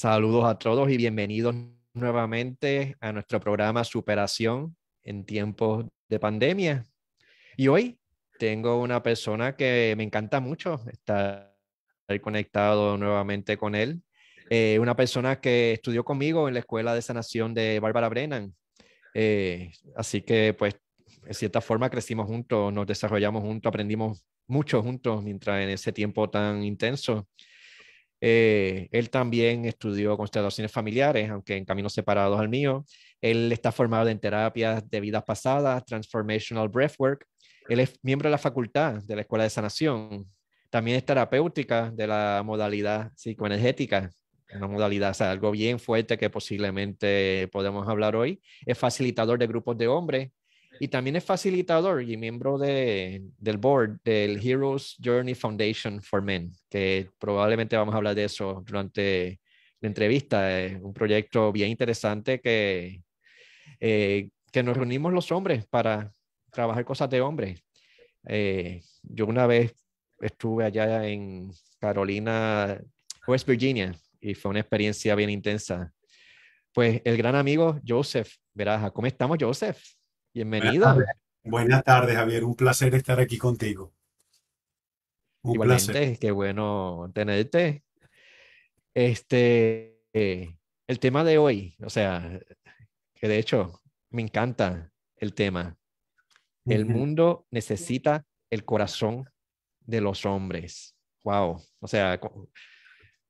Saludos a todos y bienvenidos nuevamente a nuestro programa Superación en tiempos de pandemia. Y hoy tengo una persona que me encanta mucho estar conectado nuevamente con él. Eh, una persona que estudió conmigo en la Escuela de Sanación de Bárbara Brennan. Eh, así que, pues, en cierta forma crecimos juntos, nos desarrollamos juntos, aprendimos mucho juntos mientras en ese tiempo tan intenso. Eh, él también estudió constelaciones familiares, aunque en caminos separados al mío. Él está formado en terapias de vidas pasadas, Transformational Breathwork. Él es miembro de la facultad de la Escuela de Sanación. También es terapéutica de la modalidad psicoenergética, una modalidad, o sea, algo bien fuerte que posiblemente podemos hablar hoy. Es facilitador de grupos de hombres y también es facilitador y miembro de, del board del Heroes Journey Foundation for Men, que probablemente vamos a hablar de eso durante la entrevista. Es un proyecto bien interesante que, eh, que nos reunimos los hombres para trabajar cosas de hombres. Eh, yo una vez estuve allá en Carolina, West Virginia, y fue una experiencia bien intensa. Pues el gran amigo Joseph Veraja, ¿cómo estamos, Joseph? Bienvenido. Buenas tardes, Javier. Un placer estar aquí contigo. Un Igualmente, placer. qué bueno tenerte. Este, el tema de hoy, o sea, que de hecho me encanta el tema. El mundo necesita el corazón de los hombres. Wow. O sea, con,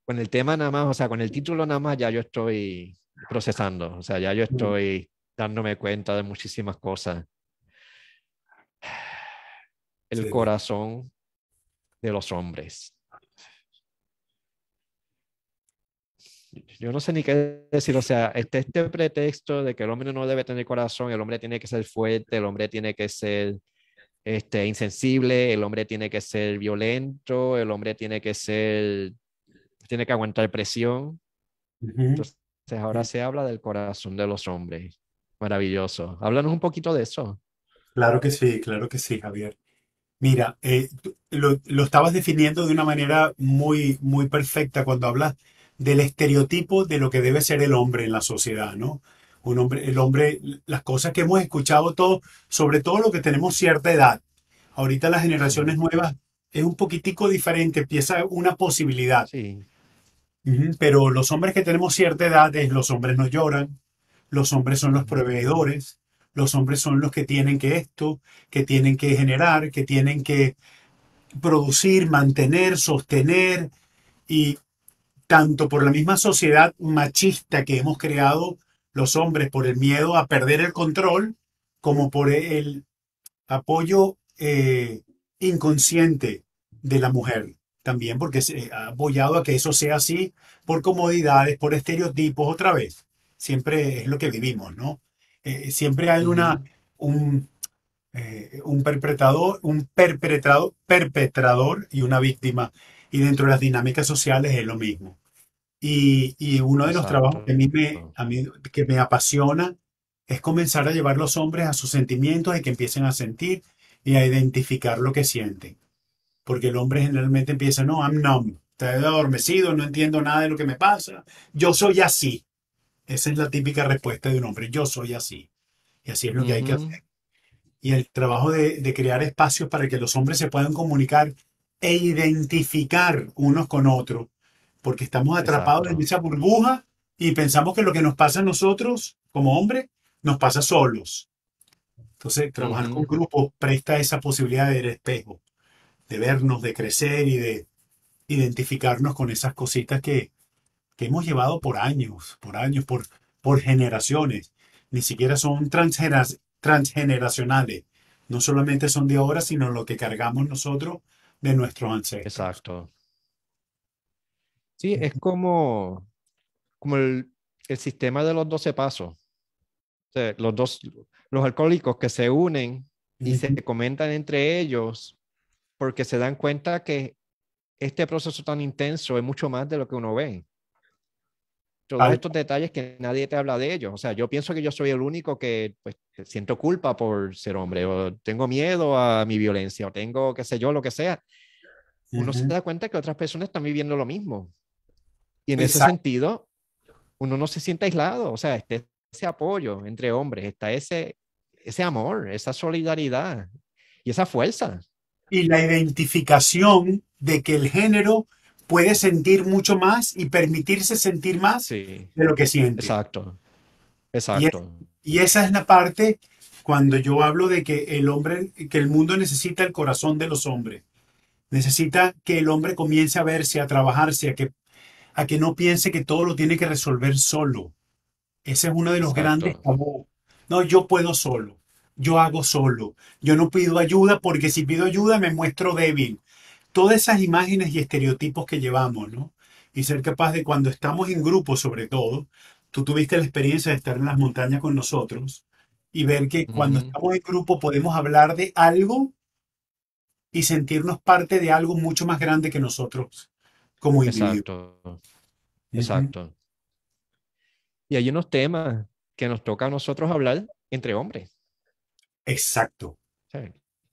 con, el tema nada más, o sea, con el título nada más ya yo estoy procesando. O sea, ya yo estoy dándome cuenta de muchísimas cosas. El corazón de los hombres. Yo no sé ni qué decir, o sea, este, este pretexto de que el hombre no debe tener corazón, el hombre tiene que ser fuerte, el hombre tiene que ser este, insensible, el hombre tiene que ser violento, el hombre tiene que ser, tiene que aguantar presión. Entonces, ahora se habla del corazón de los hombres. Maravilloso. Háblanos un poquito de eso. Claro que sí, claro que sí, Javier. Mira, eh, lo, lo, estabas definiendo de una manera muy, muy perfecta cuando hablas del estereotipo de lo que debe ser el hombre en la sociedad, ¿no? Un hombre, el hombre, las cosas que hemos escuchado todos, sobre todo lo que tenemos cierta edad. Ahorita las generaciones nuevas es un poquitico diferente, empieza una posibilidad. Sí. Pero los hombres que tenemos cierta edad es los hombres no lloran, los hombres son los proveedores, los hombres son los que tienen que esto, que tienen que generar, que tienen que producir, mantener, sostener y tanto por la misma sociedad machista que hemos creado los hombres por el miedo a perder el control, como por el apoyo eh, inconsciente de la mujer. También porque se ha apoyado a que eso sea así por comodidades, por estereotipos, otra vez siempre es lo que vivimos, ¿no? Eh, siempre hay una, un, eh, un perpetrador, un perpetrador, perpetrador y una víctima. Y dentro de las dinámicas sociales es lo mismo. Y, y uno de los trabajos que a, mí me, a mí, que me apasiona es comenzar a llevar los hombres a sus sentimientos y que empiecen a sentir y a identificar lo que sienten. Porque el hombre generalmente empieza, no, I'm numb, estoy adormecido, no entiendo nada de lo que me pasa, yo soy así. Esa es la típica respuesta de un hombre. Yo soy así. Y así es lo que hay que hacer. Y el trabajo de, crear espacios para que los hombres se puedan comunicar e identificar unos con otros. Porque estamos atrapados en esa burbuja y pensamos que lo que nos pasa a nosotros como hombres nos pasa solos. Entonces, trabajar con grupos presta esa posibilidad de espejo, de vernos, de crecer y de identificarnos con esas cositas que, que hemos llevado por años, por años, por, por generaciones. Ni siquiera son transgeneracionales. No solamente son de ahora, sino lo que cargamos nosotros de nuestros ancestros. Exacto. Sí, es como, como el, el sistema de los 12 pasos. los dos, los alcohólicos que se unen y se comentan entre ellos porque se dan cuenta que este proceso tan intenso es mucho más de lo que uno ve todos estos detalles que nadie te habla de ellos. O sea, yo pienso que yo soy el único que pues, siento culpa por ser hombre, o tengo miedo a mi violencia, o tengo, qué sé yo, lo que sea. Uno se da cuenta que otras personas están viviendo lo mismo. Y en ese sentido, uno no se siente aislado, o sea, este, ese apoyo entre hombres, está ese, ese amor, esa solidaridad y esa fuerza. Y la identificación de que el género puede sentir mucho más y permitirse sentir más Sí, de lo que siente. exacto, Y, es- exacto. y esa es la parte cuando yo hablo de que el hombre, que el mundo necesita el corazón de los hombres. Necesita que el hombre comience a verse, a trabajarse, a que, a que no piense que todo lo tiene que resolver solo. Ese es uno de los grandes tabú. No, yo puedo solo. Yo hago solo. Yo no pido ayuda porque si pido ayuda me muestro débil. Todas esas imágenes y estereotipos que llevamos, ¿no? Y ser capaz de cuando estamos en grupo, sobre todo, tú tuviste la experiencia de estar en las montañas con nosotros y ver que cuando estamos en grupo podemos hablar de algo y sentirnos parte de algo mucho más grande que nosotros como individuos. Exacto, exacto. Y hay unos temas que nos toca a nosotros hablar entre hombres. Exacto.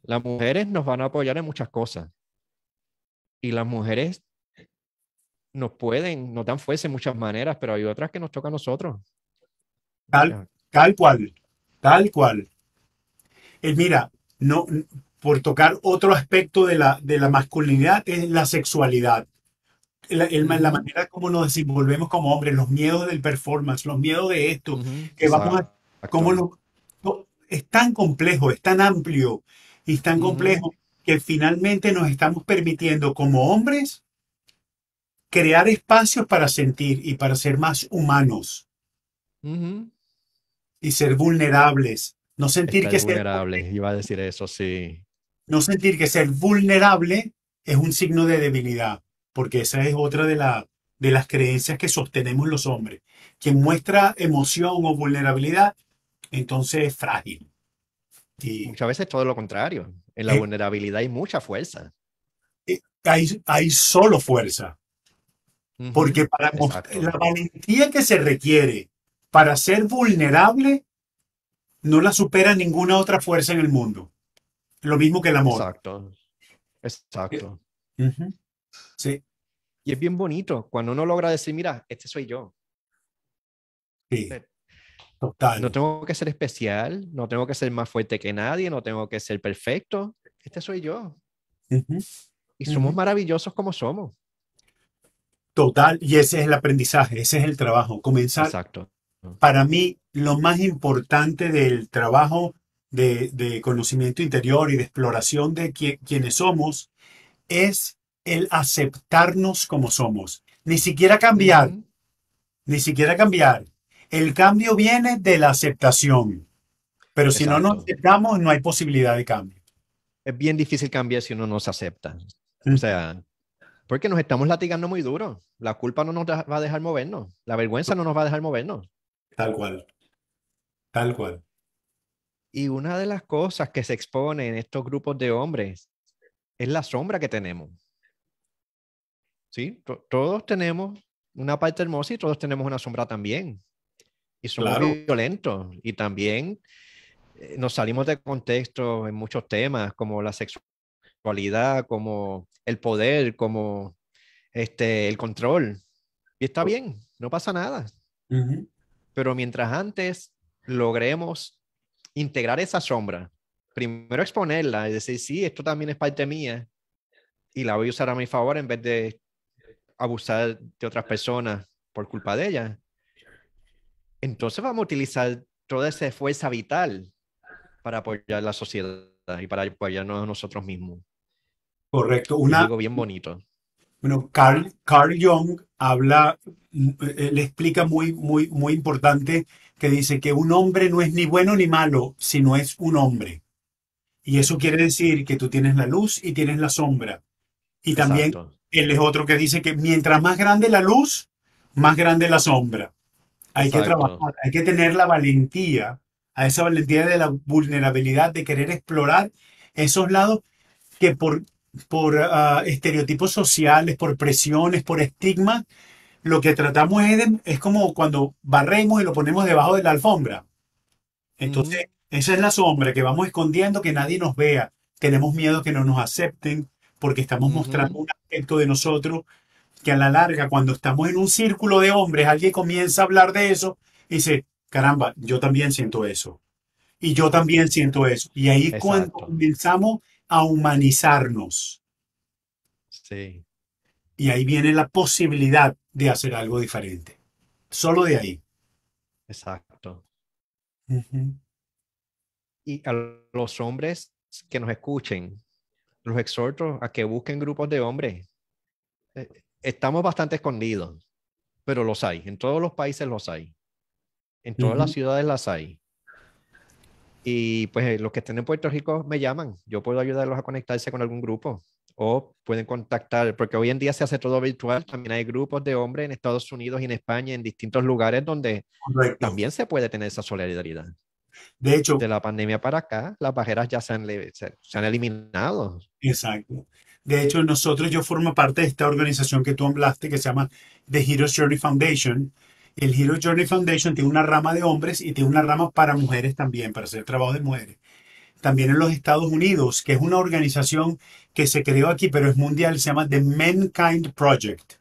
Las mujeres nos van a apoyar en muchas cosas y las mujeres nos pueden, nos dan fuerza en muchas maneras, pero hay otras que nos toca a nosotros. Tal, tal cual. Tal cual. Eh, mira, no, por tocar otro aspecto de la, de la masculinidad es la sexualidad. La, el manera como nos desenvolvemos como hombres, los miedos del performance, los miedos de esto, que vamos a, cómo exacto. lo, no, es tan complejo, es tan amplio y es tan complejo que finalmente nos estamos permitiendo como hombres crear espacios para sentir y para ser más humanos y ser vulnerables. No sentir Estar que ser, vulnerable, iba a decir eso, sí. no sentir que ser vulnerable es un signo de debilidad, porque esa es otra de, la, de las creencias que sostenemos los hombres. Quien muestra emoción o vulnerabilidad, entonces es frágil. Y Muchas veces todo lo contrario. En la eh, vulnerabilidad hay mucha fuerza. eh, hay, hay solo fuerza, porque para la valentía que se requiere para ser vulnerable no la supera ninguna otra fuerza en el mundo. Lo mismo que el amor. exacto, exacto. Ujú. Sí, Y es bien bonito cuando uno logra decir, mira, este soy yo. sí, No tengo que ser especial, no tengo que ser más fuerte que nadie, no tengo que ser perfecto. Este soy yo. Y somos maravillosos como somos. Total, y ese es el aprendizaje, ese es el trabajo. Comenzar, Exacto. para mí, lo más importante del trabajo de, de conocimiento interior y de exploración de qui- quienes somos es el aceptarnos como somos. Ni siquiera cambiar, ni siquiera cambiar. El cambio viene de la aceptación, pero si no nos aceptamos, no hay posibilidad de cambio. Es bien difícil cambiar si uno no se acepta. O Mm, sea, porque nos estamos latigando muy duro. La culpa no nos va a dejar movernos. La vergüenza no nos va a dejar movernos. Tal cual, tal cual. Y una de las cosas que se expone en estos grupos de hombres es la sombra que tenemos. ¿Sí? To- Todos tenemos una parte hermosa y todos tenemos una sombra también. Y somos Claro. violentos. Y también eh, nos salimos de contexto en muchos temas, como la sexualidad, como el poder, como este, el control. Y está bien, no pasa nada. Ujú. Pero mientras antes logremos integrar esa sombra, primero exponerla y decir, sí, esto también es parte mía y la voy a usar a mi favor en vez de abusar de otras personas por culpa de ella. Entonces vamos a utilizar toda esa fuerza vital para apoyar la sociedad y para apoyarnos a nosotros mismos. Correcto. Una, algo bien bonito. Bueno, Carl, Carl Jung habla, le explica muy, muy, muy importante que dice que un hombre no es ni bueno ni malo, sino es un hombre. Y eso quiere decir que tú tienes la luz y tienes la sombra. Y también Exacto. él es otro que dice que mientras más grande la luz, más grande la sombra. Hay que trabajar, hay que tener la valentía, a esa valentía de la vulnerabilidad, de querer explorar esos lados que por, por ah, estereotipos sociales, por presiones, por estigmas, lo que tratamos es, de- es como cuando barremos y lo ponemos debajo de la alfombra. Entonces, esa es la sombra que vamos escondiendo, que nadie nos vea. Tenemos miedo que no nos acepten porque estamos mostrando un aspecto de nosotros que a la larga, cuando estamos en un círculo de hombres, alguien comienza a hablar de eso y dice, caramba, yo también siento eso. Y yo también siento eso. Y ahí es cuando comenzamos a humanizarnos. Sí. Y ahí viene la posibilidad de hacer algo diferente. Solo de ahí. Exacto. Y a los hombres que nos escuchen, los exhorto a que busquen grupos de hombres. Estamos bastante escondidos, pero los hay. En todos los países los hay. En todas las Ujú. ciudades las hay. Y pues eh, los que estén en Puerto Rico me llaman. Yo puedo ayudarlos a conectarse con algún grupo. O pueden contactar, porque hoy en día se hace todo virtual. También hay grupos de hombres en Estados Unidos y en España, en distintos lugares donde Correcto. también se puede tener esa solidaridad. De hecho, De la pandemia para acá, las barreras ya se han, se, se han eliminado. exacto. De hecho, nosotros, yo formo parte de esta organización que tú hablaste, que se llama The Heroes Journey Foundation. El Heroes Journey Foundation tiene una rama de hombres y tiene una rama para mujeres también, para hacer trabajo de mujeres. También en los Estados Unidos, que es una organización que se creó aquí, pero es mundial, se llama The Mankind Project.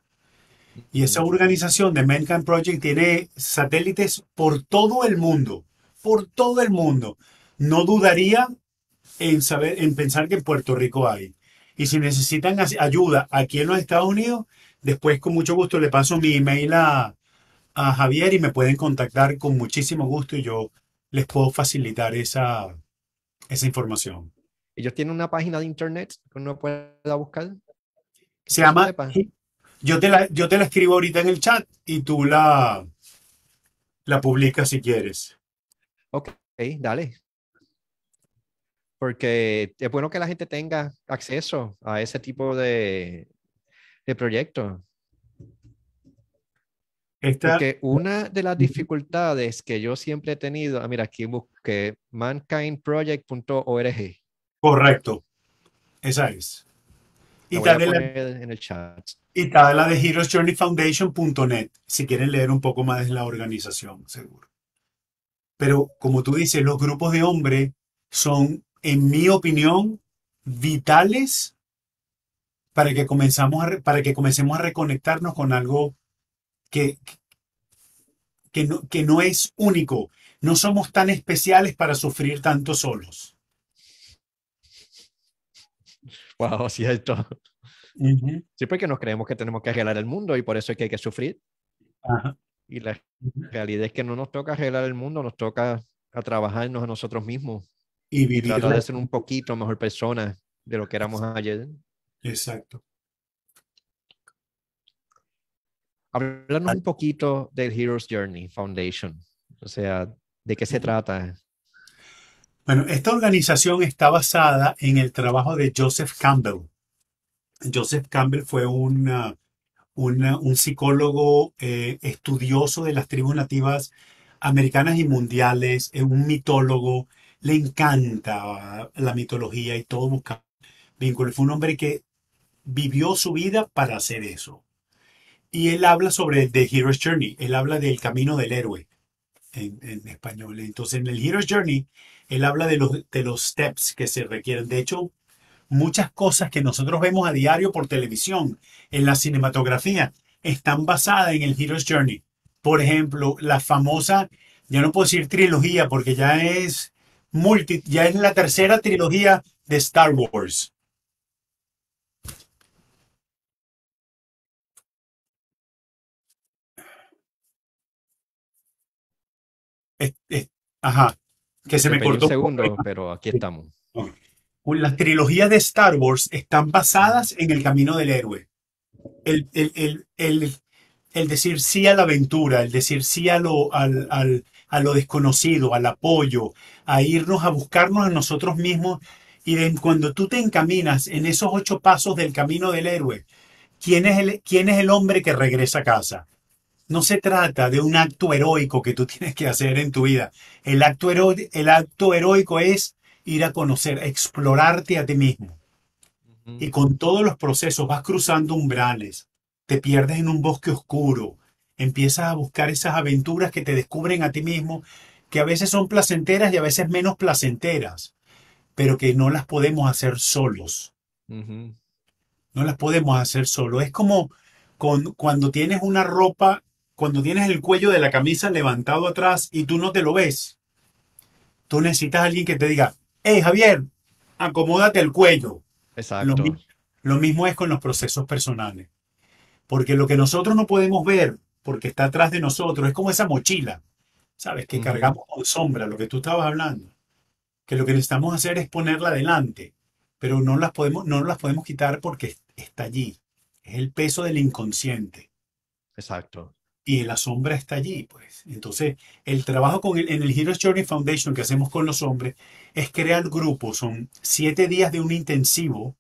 Y esa organización de Mankind Project tiene satélites por todo el mundo, por todo el mundo. No dudaría en saber, en pensar que en Puerto Rico hay. Y si necesitan ayuda aquí en los Estados Unidos, después con mucho gusto le paso mi email a, a Javier y me pueden contactar con muchísimo gusto y yo les puedo facilitar esa, esa información. Ellos tienen una página de internet que uno pueda buscar. Se llama, yo te la, yo te la escribo ahorita en el chat y tú la, la publicas si quieres. Ok, dale. Porque es bueno que la gente tenga acceso a ese tipo de, de proyectos. Esta, Porque una de las dificultades que yo siempre he tenido, ah, mira, aquí busqué mankindproject.org. correcto. Esa es. Y a también la, en el chat. y está la de heroesjourneyfoundation.net, si quieren leer un poco más de la organización, seguro. Pero como tú dices, los grupos de hombres son, en mi opinión, vitales para que, comenzamos a para que comencemos a reconectarnos con algo que, que, no, que no es único. No somos tan especiales para sufrir tanto solos. Wow, cierto. Ujú. Sí, porque nos creemos que tenemos que arreglar el mundo y por eso es que hay que sufrir. Ajá. Y la realidad es que no nos toca arreglar el mundo, nos toca a trabajarnos a nosotros mismos Y vivir tratar la- de ser un poquito mejor persona de lo que éramos ayer. Exacto. Háblanos un poquito del Heroes Journey Foundation. O sea, ¿de qué se trata? Bueno, esta organización está basada en el trabajo de Joseph Campbell. Joseph Campbell fue una- una- un psicólogo eh, estudioso de las tribus nativas americanas y mundiales, es un mitólogo, le encanta la mitología y todo busca vínculos. Fue un hombre que vivió su vida para hacer eso. Y él habla sobre The Hero's Journey, él habla del camino del héroe en, en español. Entonces, en el Hero's Journey, él habla de los, de los steps que se requieren. De hecho, muchas cosas que nosotros vemos a diario por televisión, en la cinematografía, están basadas en el Hero's Journey. Por ejemplo, la famosa, ya no puedo decir trilogía porque ya es multi, ya es la tercera trilogía de Star Wars. Es- es- ajá, que se Me me perdí un cortó. segundo, pero aquí estamos. Las trilogías de Star Wars están basadas en el camino del héroe. El, el- el- el- el decir sí a la aventura, el decir sí a lo, al- al- a lo desconocido, al apoyo, a irnos a buscarnos a nosotros mismos. Y de- cuando tú te encaminas en esos ocho pasos del camino del héroe, ¿quién es el, quién es el hombre que regresa a casa? No se trata de un acto heroico que tú tienes que hacer en tu vida. El acto, hero- el acto heroico es ir a conocer, a explorarte a ti mismo. Y con todos los procesos vas cruzando umbrales, te pierdes en un bosque oscuro, empiezas a buscar esas aventuras que te descubren a ti mismo, que a veces son placenteras y a veces menos placenteras, pero que no las podemos hacer solos. No las podemos hacer solos. Es como, con, cuando tienes una ropa, cuando tienes el cuello de la camisa levantado atrás y tú no te lo ves. Tú necesitas a alguien que te diga, hey Javier, acomódate el cuello. Exacto. Lo, lo mismo es con los procesos personales. Porque lo que nosotros no podemos ver, porque está atrás de nosotros, es como esa mochila, ¿sabes? Que cargamos con sombra, lo que tú estabas hablando. Que lo que necesitamos hacer es ponerla adelante, pero no las podemos, no las podemos quitar porque está allí. Es el peso del inconsciente. Exacto. Y la sombra está allí, pues. Entonces, el trabajo con el- en el Heroes Journey Foundation que hacemos con los hombres es crear grupos. Son siete días de un intensivo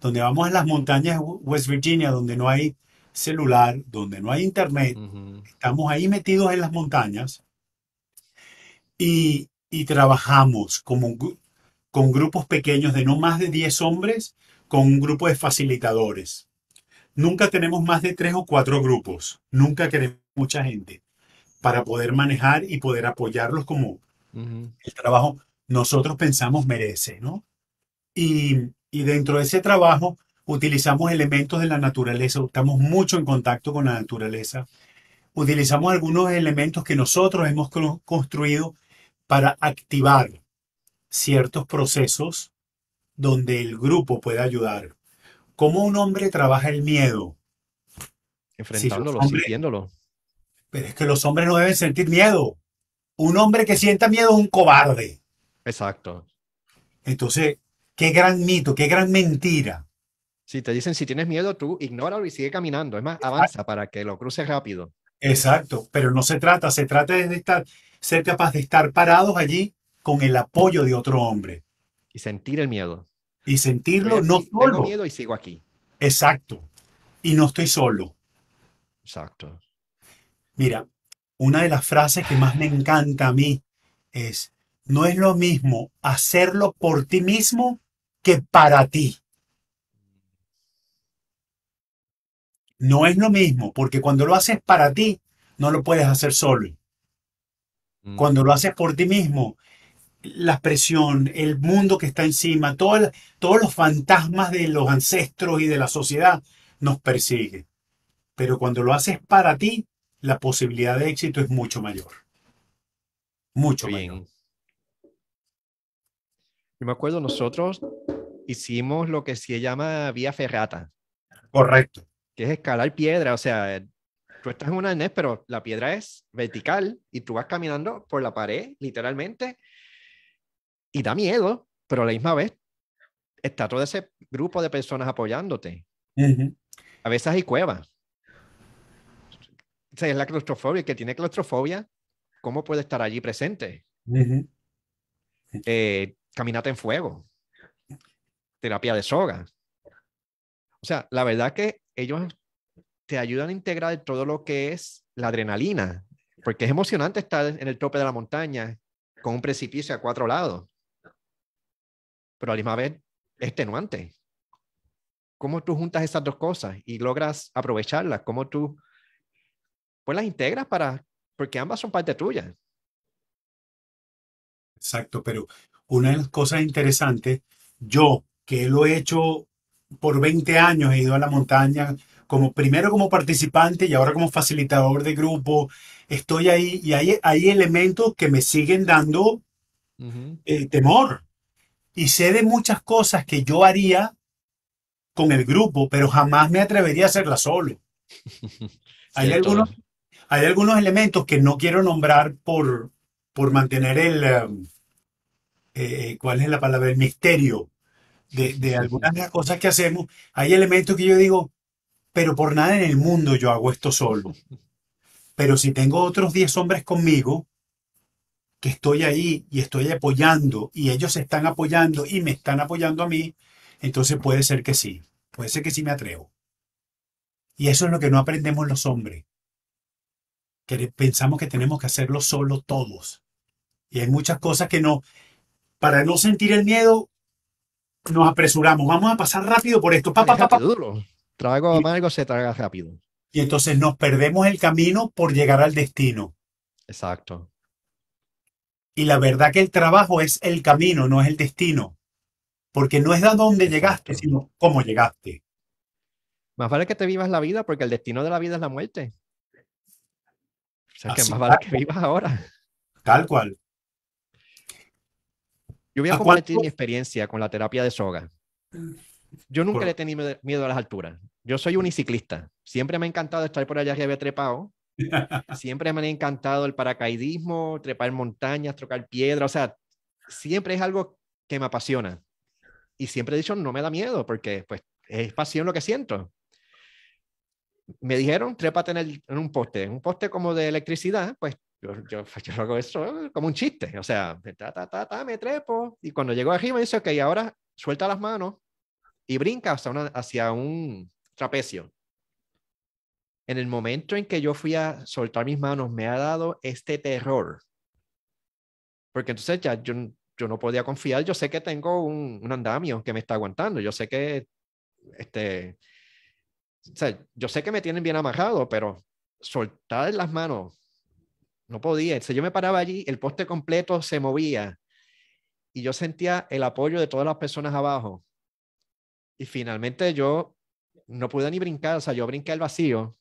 donde vamos a las montañas de West Virginia, donde no hay celular, donde no hay internet. Estamos ahí metidos en las montañas y, y trabajamos como, con grupos pequeños de no más de 10 hombres, con un grupo de facilitadores. Nunca tenemos más de tres o cuatro grupos. Nunca queremos mucha gente para poder manejar y poder apoyarlos como el trabajo nosotros pensamos merece, ¿no? Y, y dentro de ese trabajo utilizamos elementos de la naturaleza, estamos mucho en contacto con la naturaleza. Utilizamos algunos elementos que nosotros hemos co- construido para activar ciertos procesos donde el grupo puede ayudar. ¿Cómo un hombre trabaja el miedo? Enfrentándolo, hombres- sintiéndolo. Pero es que los hombres no deben sentir miedo. Un hombre que sienta miedo es un cobarde. Exacto. Entonces, qué gran mito, qué gran mentira. Si te dicen si tienes miedo, tú ignóralo y sigue caminando. Es más, avanza para que lo cruces rápido. Exacto, pero no se trata, se trata de estar, ser capaz de estar parados allí con el apoyo de otro hombre Y sentir el miedo. y sentirlo no aquí, Tengo solo. miedo y sigo aquí. Exacto. Y no estoy solo. Exacto. Mira, una de las frases que más me encanta a mí es, no es lo mismo hacerlo por ti mismo que para ti. No es lo mismo, porque cuando lo haces para ti, no lo puedes hacer solo. Mm. Cuando lo haces por ti mismo, la presión, el mundo que está encima, todo el- todos los fantasmas de los ancestros y de la sociedad nos persiguen. Pero cuando lo haces para ti, la posibilidad de éxito es mucho mayor. Mucho mayor. Bien. Yo me acuerdo, nosotros hicimos lo que se llama vía ferrata, Correcto. Que es escalar piedra. O sea, tú estás en una arnés, pero la piedra es vertical y tú vas caminando por la pared, literalmente, y da miedo, pero a la misma vez está todo ese grupo de personas apoyándote. Ujú. A veces hay cuevas. O sea, es la claustrofobia. El que tiene claustrofobia, ¿cómo puede estar allí presente? Ujú. Eh, caminata en fuego, terapia de soga. O sea, la verdad que ellos te ayudan a integrar todo lo que es la adrenalina, porque es emocionante estar en el tope de la montaña con un precipicio a cuatro lados, pero a la misma vez es extenuante. ¿Cómo tú juntas esas dos cosas y logras aprovecharlas? ¿Cómo tú pues las integras para, porque ambas son parte tuya? Exacto, pero una de las cosas interesantes, yo que lo he hecho por 20 años, he ido a la montaña como primero como participante y ahora como facilitador de grupo, estoy ahí y hay, hay elementos que me siguen dando eh, temor. Y sé de muchas cosas que yo haría con el grupo, pero jamás me atrevería a hacerla solo. Hay algunos, hay algunos elementos que no quiero nombrar por, por mantener el, eh, ¿cuál es la palabra? El misterio de, de algunas de las cosas que hacemos. Hay elementos que yo digo, pero por nada en el mundo yo hago esto solo. Pero si tengo otros 10 hombres conmigo, que estoy ahí y estoy apoyando y ellos se están apoyando y me están apoyando a mí, entonces puede ser que sí, puede ser que sí me atrevo. Y eso es lo que no aprendemos los hombres. Que pensamos que tenemos que hacerlo solo todos. Y hay muchas cosas que no, para no sentir el miedo, nos apresuramos. Vamos a pasar rápido por esto. Pa, pa, duro. Trago amargo se traga rápido. Y entonces nos perdemos el camino por llegar al destino. Exacto. Y la verdad que el trabajo es el camino, no es el destino. Porque no es a dónde llegaste, sino cómo llegaste. Más vale que te vivas la vida porque el destino de la vida es la muerte. O sea, que Así, más vale que vivas ahora. Tal cual. Yo voy a ¿A compartir cuánto? mi experiencia con la terapia de soga. Yo nunca Por- le he tenido miedo- a las alturas. Yo soy uniciclista. Siempre me ha encantado estar por allá arriba trepado. Siempre me ha encantado el paracaidismo, trepar montañas, trocar piedras. O sea, siempre es algo que me apasiona. Y siempre he dicho, no me da miedo porque pues es pasión lo que siento. Me dijeron, trépate en, el- en un poste, un poste como de electricidad, pues yo, yo, yo hago eso como un chiste. O sea, ta, ta, ta, ta, me trepo. Y cuando llego arriba, dice, ok, ahora suelta las manos y brinca hacia, una- hacia un trapecio. En el momento en que yo fui a soltar mis manos, me ha dado este terror. Porque entonces ya yo, yo no podía confiar. Yo sé que tengo un, un andamio que me está aguantando. Yo sé que, este, o sea, yo sé que me tienen bien amarrado, pero soltar las manos no podía. Entonces yo me paraba allí, el poste completo se movía y yo sentía el apoyo de todas las personas abajo. Y finalmente yo no pude ni brincar, o sea, yo brinqué al vacío,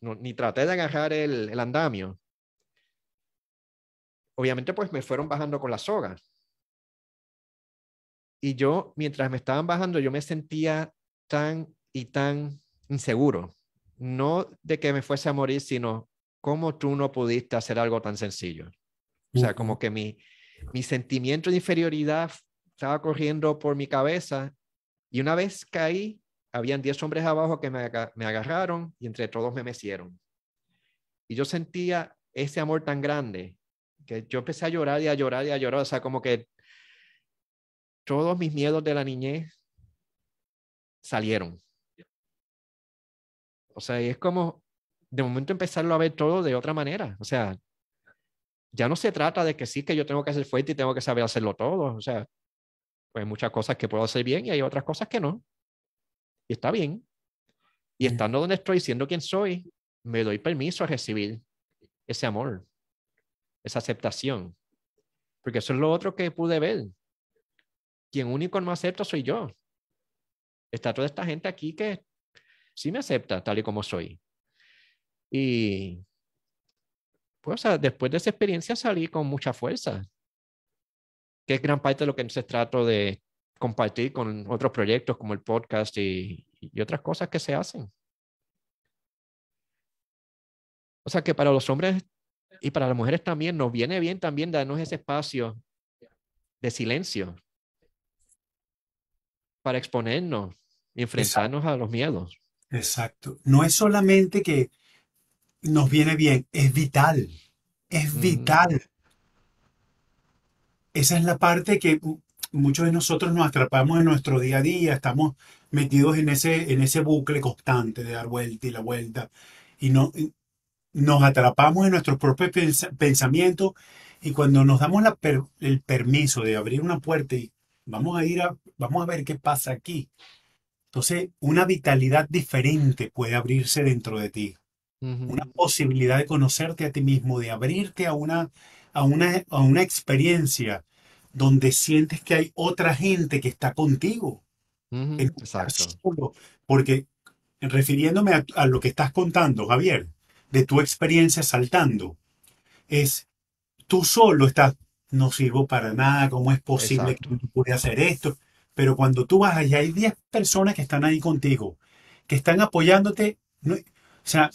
no- ni traté de agarrar el, el andamio. Obviamente, pues me fueron bajando con la soga. Y yo, mientras me estaban bajando, yo me sentía tan y tan inseguro. No de que me fuese a morir, sino cómo tú no pudiste hacer algo tan sencillo. O sea, como que mi, mi sentimiento de inferioridad estaba corriendo por mi cabeza y una vez caí, habían 10 hombres abajo que me, aga- me agarraron y entre todos me mecieron. Y yo sentía ese amor tan grande que yo empecé a llorar y a llorar y a llorar. O sea, como que todos mis miedos de la niñez salieron. O sea, y es como de momento empezarlo a ver todo de otra manera. O sea, ya no se trata de que sí que yo tengo que ser fuerte y tengo que saber hacerlo todo. O sea, pues hay muchas cosas que puedo hacer bien y hay otras cosas que no. Y está bien. Y estando donde estoy, siendo quien soy, me doy permiso a recibir ese amor, esa aceptación. Porque eso es lo otro que pude ver. Quien único no acepta soy yo. Está toda esta gente aquí que sí me acepta tal y como soy. Y pues, después de esa experiencia salí con mucha fuerza, que es gran parte de lo que entonces trato de compartir con otros proyectos como el podcast y, y otras cosas que se hacen. O sea que para los hombres y para las mujeres también nos viene bien también darnos ese espacio de silencio para exponernos enfrentarnos a los miedos. Exacto. No es solamente que nos viene bien, es vital. Es Ujú. vital. Esa es la parte que mu- muchos de nosotros nos atrapamos en nuestro día a día, estamos metidos en ese, en ese bucle constante de dar vuelta y la vuelta, y no, nos atrapamos en nuestros propios pens- pensamientos, y cuando nos damos la per- el permiso de abrir una puerta y vamos a ir a, vamos a ver qué pasa aquí, entonces una vitalidad diferente puede abrirse dentro de ti una posibilidad de conocerte a ti mismo, de abrirte a una, a una, a una experiencia donde sientes que hay otra gente que está contigo, Exacto. solo. Porque refiriéndome a, a lo que estás contando, Javier, de tu experiencia saltando, es tú solo estás, no sirvo para nada, ¿cómo es posible que yo pueda hacer esto? Pero cuando tú vas allá, hay 10 personas que están ahí contigo, que están apoyándote, no- o sea,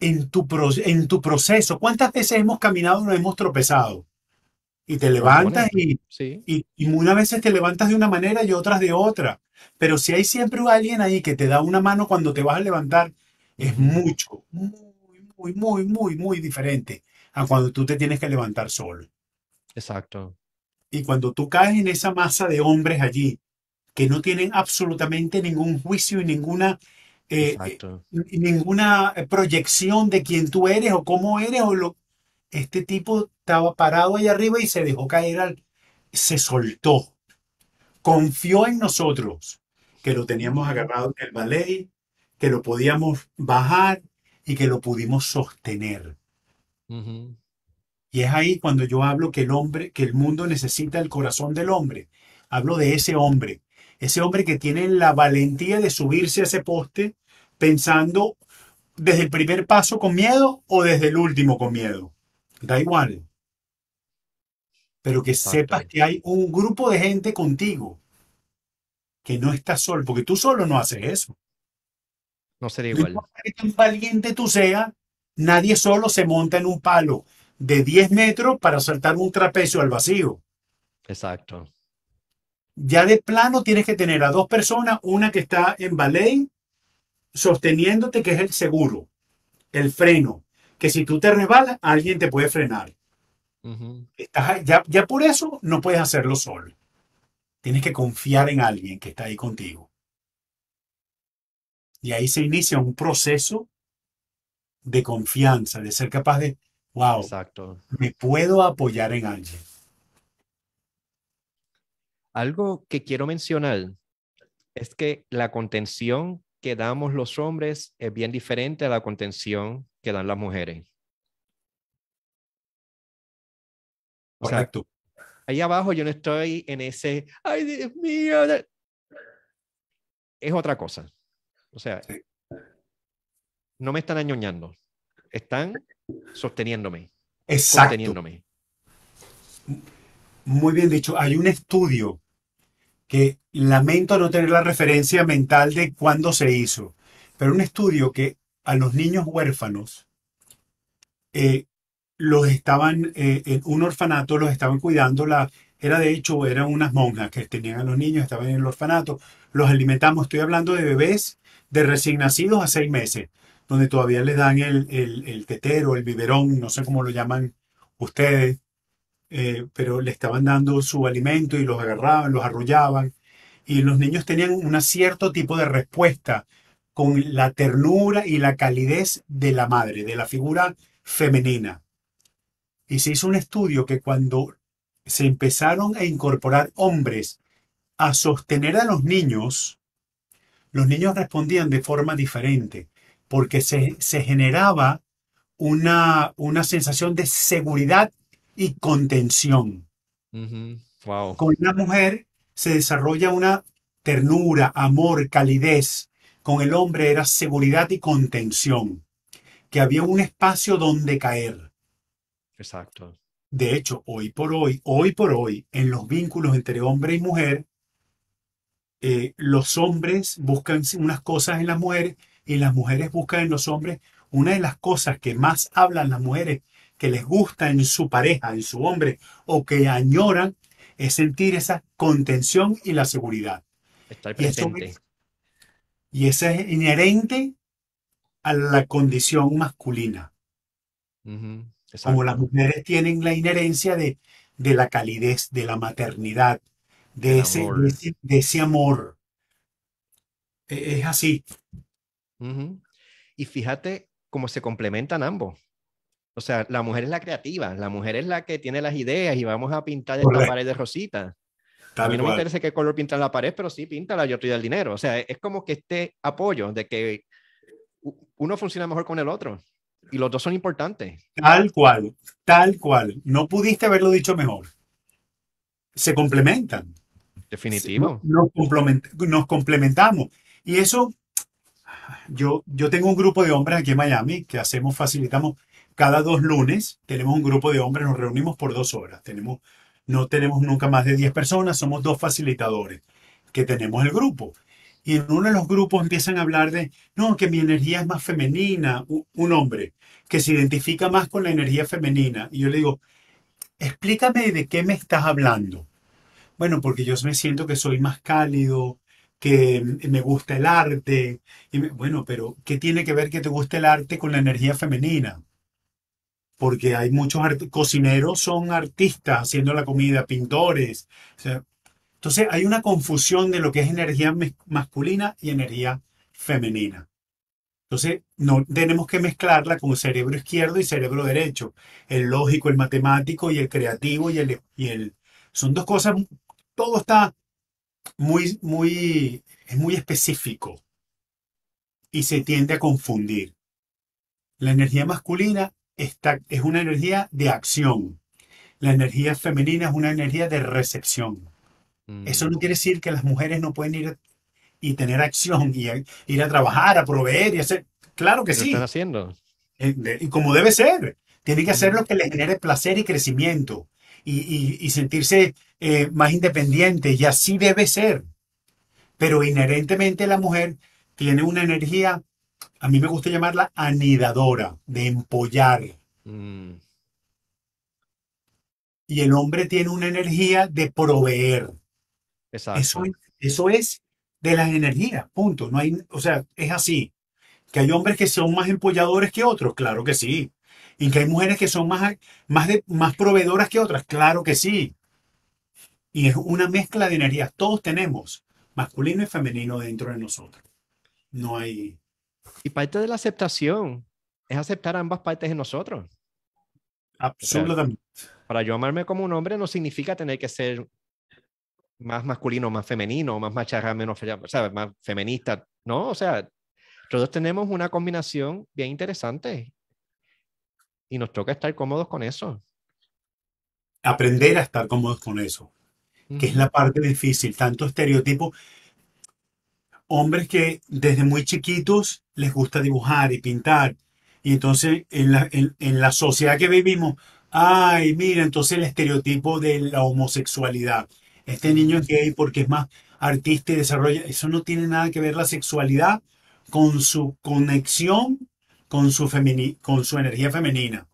en tu, pro- en tu proceso. ¿Cuántas veces hemos caminado y nos hemos tropezado? Y te levantas y, Sí. y, y unas veces te levantas de una manera y otras de otra. Pero si hay siempre alguien ahí que te da una mano cuando te vas a levantar, es mucho, muy, muy, muy, muy, muy diferente a cuando tú te tienes que levantar solo. Exacto. Y cuando tú caes en esa masa de hombres allí que no tienen absolutamente ningún juicio y ninguna, eh, eh, ninguna proyección de quién tú eres o cómo eres o lo, este tipo estaba parado ahí arriba y se dejó caer al, se soltó, confió en nosotros, que lo teníamos agarrado en el ballet, que lo podíamos bajar y que lo pudimos sostener. Y es ahí cuando yo hablo que el hombre, que el mundo necesita el corazón del hombre. Hablo de ese hombre ese hombre que tiene la valentía de subirse a ese poste pensando desde el primer paso con miedo o desde el último con miedo. Da igual. Pero que sepas que hay un grupo de gente contigo, que no estás solo, porque tú solo no haces eso. No sería No igual. importa que tan valiente tú seas, nadie solo se monta en un palo de 10 metros para saltar un trapecio al vacío. Exacto. Ya de plano tienes que tener a dos personas, una que está en ballet sosteniéndote, que es el seguro, el freno, que si tú te resbalas, alguien te puede frenar. Estás ya, ya por eso no puedes hacerlo solo. Tienes que confiar en alguien que está ahí contigo. Y ahí se inicia un proceso de confianza, de ser capaz de, wow, Exacto. me puedo apoyar en alguien. Algo que quiero mencionar es que la contención que damos los hombres es bien diferente a la contención que dan las mujeres. O sea, Correcto. ahí abajo yo no estoy en ese, ay Dios mío, de-". es otra cosa. O sea, Sí. no me están añoñando, están sosteniéndome, Exacto. conteniéndome. Muy bien dicho. Hay un estudio que lamento no tener la referencia mental de cuándo se hizo, pero un estudio que a los niños huérfanos eh, los estaban eh, en un orfanato, los estaban cuidando, la, era de hecho, eran unas monjas que tenían a los niños, estaban en el orfanato, los alimentamos, estoy hablando de bebés de recién nacidos a seis meses, donde todavía les dan el, el, el tetero, el biberón, no sé cómo lo llaman ustedes, eh, pero le estaban dando su alimento y los agarraban, los arrullaban, y los niños tenían un cierto tipo de respuesta con la ternura y la calidez de la madre, de la figura femenina. Y se hizo un estudio que cuando se empezaron a incorporar hombres a sostener a los niños, los niños respondían de forma diferente, porque se, se generaba una, una sensación de seguridad y contención. Wow. Con una mujer se desarrolla una ternura, amor, calidez. Con el hombre era seguridad y contención, que había un espacio donde caer. Exacto. De hecho, hoy por hoy, hoy por hoy, en los vínculos entre hombre y mujer, eh, los hombres buscan unas cosas en las mujeres y las mujeres buscan en los hombres. Una de las cosas que más hablan las mujeres que les gusta en su pareja, en su hombre, o que añoran, es sentir esa contención y la seguridad. Estar Y eso presente. es- Y eso es inherente a la condición masculina. Como las mujeres tienen la inherencia de, de la calidez, de la maternidad, de ese, amor. de ese, de ese amor. E- Es así. Y fíjate cómo se complementan ambos. O sea, la mujer es la creativa, la mujer es la que tiene las ideas y vamos a pintar esta pared de rosita. A Tal mí no me cual. interesa qué color pintar la pared, pero sí píntala, yo te doy el dinero. O sea, es como que este apoyo de que uno funciona mejor con el otro y los dos son importantes. Tal cual. Tal cual. No pudiste haberlo dicho mejor. Se complementan. Definitivo. Nos, complement- nos complementamos. Y eso, yo, yo tengo un grupo de hombres aquí en Miami que hacemos, facilitamos cada dos lunes. Tenemos un grupo de hombres, nos reunimos por dos horas. Tenemos, no tenemos nunca más de 10 personas, somos dos facilitadores que tenemos el grupo. Y en uno de los grupos empiezan a hablar de, no, que mi energía es más femenina, un hombre que se identifica más con la energía femenina. Y yo le digo, explícame de qué me estás hablando. Bueno, porque yo me siento que soy más cálido, que me gusta el arte. Bueno, pero ¿qué tiene que ver que te guste el arte con la energía femenina? Porque hay muchos cocineros, son artistas haciendo la comida, pintores. Entonces hay una confusión de lo que es energía masculina y energía femenina. Entonces, no tenemos que mezclarla con cerebro izquierdo y cerebro derecho. El lógico, el matemático y el creativo y el, y el... Son dos cosas, todo está muy, muy, es muy específico y se tiende a confundir. La energía masculina está, es una energía de acción. La energía femenina es una energía de recepción. Eso Mm, no quiere decir que las mujeres no pueden ir y tener acción y a- ir a trabajar, a proveer y hacer. Claro que ¿Qué lo están sí, haciendo? eh, y como debe ser. Tiene que hacer Ujú. lo que le genere placer y crecimiento y, y- y sentirse eh, más independiente y así debe ser. Pero inherentemente la mujer tiene una energía, a mí me gusta llamarla anidadora, de empollar. Mm, Y el hombre tiene una energía de proveer. Eso, exacto. es- eso es de las energías, punto. No hay, o sea, es así. Que hay hombres que son más empolladores que otros, claro que sí. Y que hay mujeres que son más, más, de, más proveedoras que otras, claro que sí. Y es una mezcla de energías. Todos tenemos masculino y femenino dentro de nosotros. No hay... Y parte de la aceptación es aceptar ambas partes en nosotros. Absolutamente. Para yo amarme como un hombre no significa tener que ser más masculino, más femenino, más macharra, menos, ¿sabes? más feminista. No, o sea, todos tenemos una combinación bien interesante y nos toca estar cómodos con eso. Aprender a estar cómodos con eso, que es la parte difícil. Tanto estereotipo. Hombres que desde muy chiquitos les gusta dibujar y pintar. Y entonces en la, en, en la sociedad que vivimos, ay, mira, entonces el estereotipo de la homosexualidad. Este niño es gay porque es más artista y desarrolla. Eso no tiene nada que ver la sexualidad con su conexión con su, femini- con su energía femenina.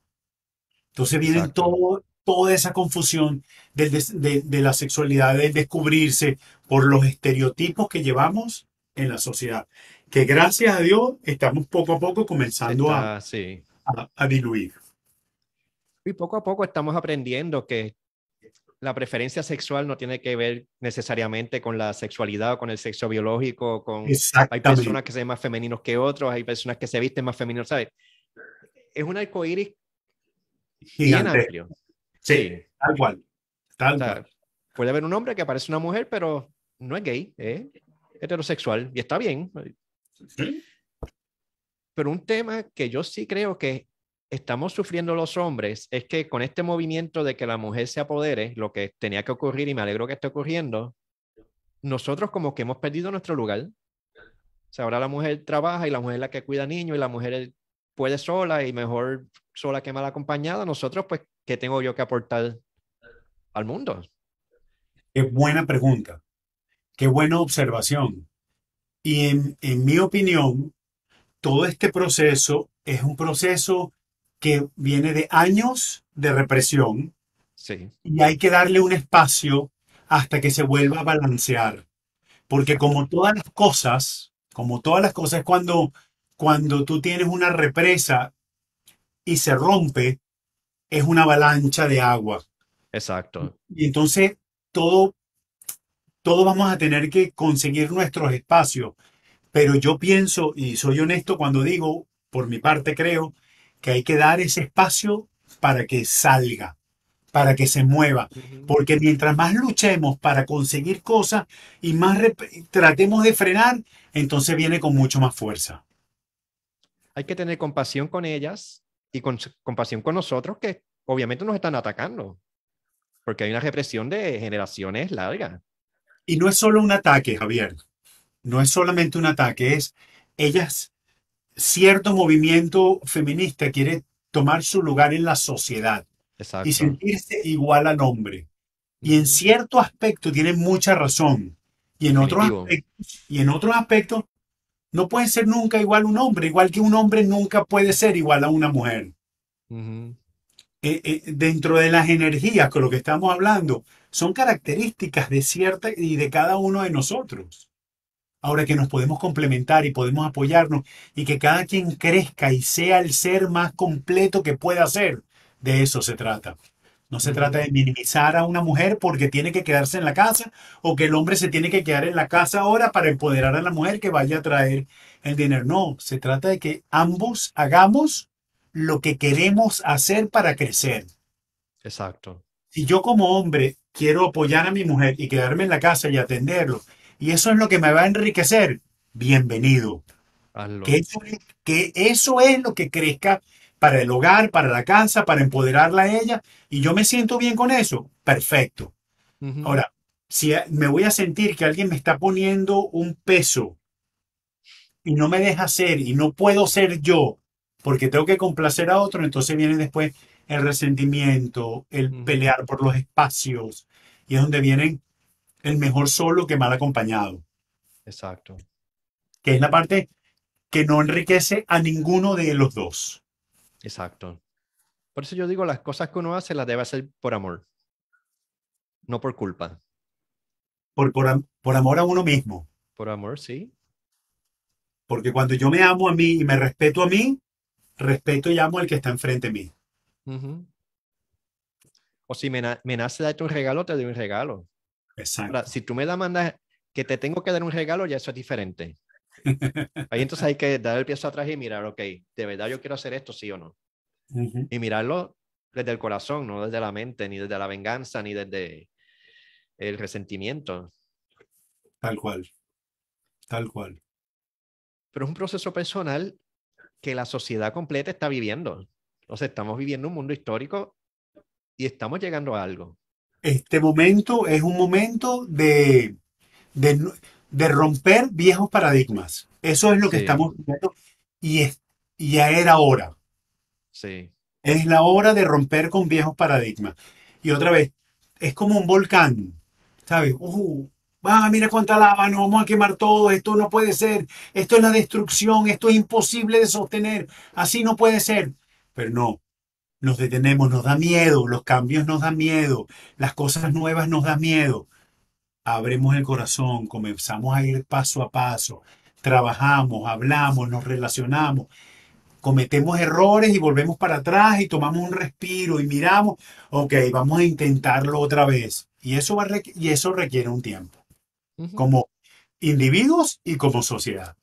Entonces viene todo, toda esa confusión del des- de, de la sexualidad, del descubrirse por los estereotipos que llevamos en la sociedad. Que gracias a Dios estamos poco a poco comenzando a, Está, sí. a- a diluir. Y poco a poco estamos aprendiendo que la preferencia sexual no tiene que ver necesariamente con la sexualidad o con el sexo biológico, con hay personas que se ven más femeninos que otros, hay personas que se visten más femeninos, ¿sabes? Es un arcoíris bien Gigante. amplio. Sí, Sí. tal cual. Tal O sea, cual. puede haber un hombre que parece una mujer, pero no es gay, es heterosexual y está bien. Sí. Pero un tema que yo sí creo que estamos sufriendo los hombres es que con este movimiento de que la mujer se apodere, lo que tenía que ocurrir y me alegro que esté ocurriendo, nosotros como que hemos perdido nuestro lugar. O sea, ahora la mujer trabaja y la mujer es la que cuida niños y la mujer puede sola y mejor sola que mal acompañada. Nosotros, pues, ¿qué tengo yo que aportar al mundo? Qué buena pregunta. Qué buena observación. Y en, en mi opinión, todo este proceso es un proceso que viene de años de represión Sí, y hay que darle un espacio hasta que se vuelva a balancear. Porque como todas las cosas, como todas las cosas, cuando, cuando tú tienes una represa y se rompe, es una avalancha de agua. exacto. Y entonces todo, todo vamos a tener que conseguir nuestros espacios. Pero yo pienso, y soy honesto cuando digo, por mi parte creo, que hay que dar ese espacio para que salga, para que se mueva. Porque mientras más luchemos para conseguir cosas y más tratemos de frenar, entonces viene con mucho más fuerza. Hay que tener compasión con ellas y con, compasión con nosotros que obviamente nos están atacando, porque hay una represión de generaciones largas. Y no es solo un ataque, Javier. No es solamente un ataque, es ellas, cierto movimiento feminista quiere tomar su lugar en la sociedad Exacto. y sentirse igual al hombre. Y en cierto aspecto tienen mucha razón. Y en otros aspectos, y en otros aspectos, no puede ser nunca igual a un hombre, igual que un hombre nunca puede ser igual a una mujer. Eh, eh, dentro de las energías, con lo que estamos hablando, son características de cierta y de cada uno de nosotros. Ahora que nos podemos complementar y podemos apoyarnos y que cada quien crezca y sea el ser más completo que pueda ser, de eso se trata. No se trata de minimizar a una mujer porque tiene que quedarse en la casa o que el hombre se tiene que quedar en la casa ahora para empoderar a la mujer que vaya a traer el dinero. No, se trata de que ambos hagamos lo que queremos hacer para crecer. Exacto. Si yo como hombre quiero apoyar a mi mujer y quedarme en la casa y atenderlo, y eso es lo que me va a enriquecer, bienvenido. Que eso, es- que eso es lo que crezca para el hogar, para la casa, para empoderarla a ella, y yo me siento bien con eso, perfecto. Ahora, si me voy a sentir que alguien me está poniendo un peso y no me deja ser y no puedo ser yo porque tengo que complacer a otro, entonces viene después el resentimiento, el pelear por los espacios y es donde vienen el mejor solo que mal acompañado. Exacto. Que es la parte que no enriquece a ninguno de los dos. Exacto. Por eso yo digo, las cosas que uno hace las debe hacer por amor, no por culpa. Por, por, amor a uno mismo. Por amor, sí. Porque cuando yo me amo a mí y me respeto a mí, respeto y amo al que está enfrente de mí. O si me, nace darte un regalo, te doy un regalo. Exacto. si tú me da mandas que te tengo que dar un regalo, ya eso es diferente. Ahí entonces hay que dar el pie atrás y mirar, ok, de verdad yo quiero hacer esto, sí o no. Y mirarlo desde el corazón, no desde la mente, ni desde la venganza, ni desde el resentimiento. Tal cual, tal cual. Pero es un proceso personal que la sociedad completa está viviendo. O sea, estamos viviendo un mundo histórico y estamos llegando a algo. Este momento es un momento de, de, romper viejos paradigmas. Eso es lo que estamos viviendo y, es, y ya era hora. Sí. Es la hora de romper con viejos paradigmas. Y otra vez, es como un volcán, ¿sabes? Uh, ah, mira cuánta lava, nos vamos a quemar todo, esto no puede ser, esto es la destrucción, esto es imposible de sostener, así no puede ser. Pero no, nos detenemos, nos da miedo, los cambios nos dan miedo, las cosas nuevas nos dan miedo. Abremos el corazón, comenzamos a ir paso a paso, trabajamos, hablamos, nos relacionamos, cometemos errores y volvemos para atrás y tomamos un respiro y miramos, ok, vamos a intentarlo otra vez. Y eso, va y eso requiere un tiempo, como individuos y como sociedad.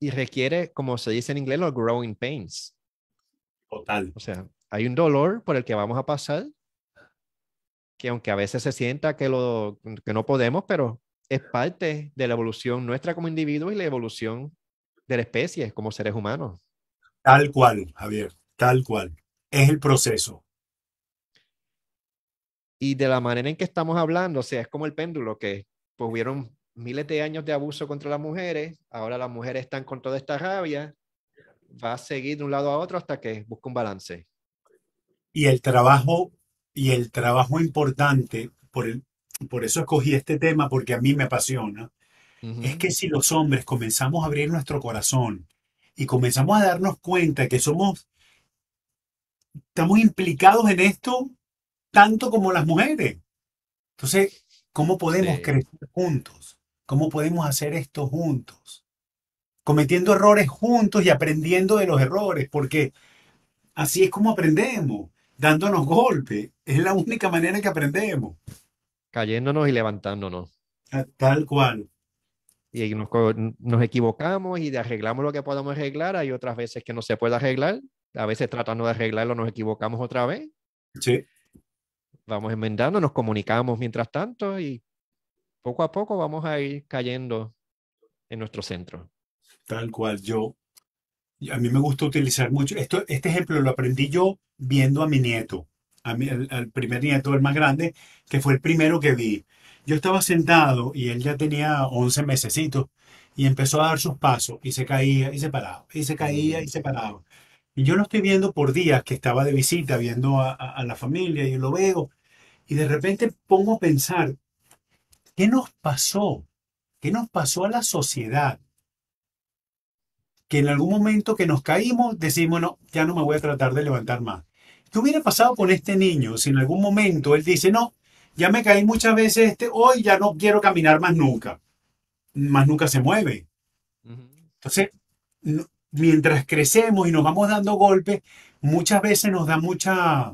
Y requiere, como se dice en inglés, los growing pains. Total. O sea, hay un dolor por el que vamos a pasar, que aunque a veces se sienta que, lo, que no podemos, pero es parte de la evolución nuestra como individuos y la evolución de la especie como seres humanos. Tal cual, Javier, tal cual. Es el proceso. Y de la manera en que estamos hablando, o sea, es como el péndulo, que pues, hubieron miles de años de abuso contra las mujeres, ahora las mujeres están con toda esta rabia, va a seguir de un lado a otro hasta que busque un balance. Y el trabajo, y el trabajo importante, por, el, por eso escogí este tema, porque a mí me apasiona, es que si los hombres comenzamos a abrir nuestro corazón y comenzamos a darnos cuenta que somos, estamos implicados en esto tanto como las mujeres. Entonces, ¿cómo podemos crecer juntos? ¿Cómo podemos hacer esto juntos? Cometiendo errores juntos y aprendiendo de los errores, porque así es como aprendemos, dándonos golpes. Es la única manera que aprendemos. Cayéndonos y levantándonos. Ah, tal cual y nos, nos, equivocamos y arreglamos lo que podamos arreglar. Hay otras veces que no se puede arreglar. A veces tratando de arreglarlo nos equivocamos otra vez. Sí. Vamos enmendando, nos comunicamos mientras tanto y poco a poco vamos a ir cayendo en nuestro centro. Tal cual. Yo, a mí me gusta utilizar mucho. Esto, este ejemplo lo aprendí yo viendo a mi nieto, a mi, al primer nieto, el más grande, que fue el primero que vi. Yo estaba sentado y él ya tenía 11 mesecitos y empezó a dar sus pasos y se caía y se paraba, y se caía y se paraba. Y yo lo estoy viendo por días que estaba de visita, viendo a, la familia y lo veo. Y de repente pongo a pensar, ¿qué nos pasó? ¿Qué nos pasó a la sociedad? Que en algún momento que nos caímos decimos, no, ya no me voy a tratar de levantar más. ¿Qué hubiera pasado con este niño si en algún momento él dice, no, ya me caí muchas veces, este, hoy ya no quiero caminar más nunca. Más nunca se mueve. Entonces, mientras crecemos y nos vamos dando golpes, muchas veces nos da mucha,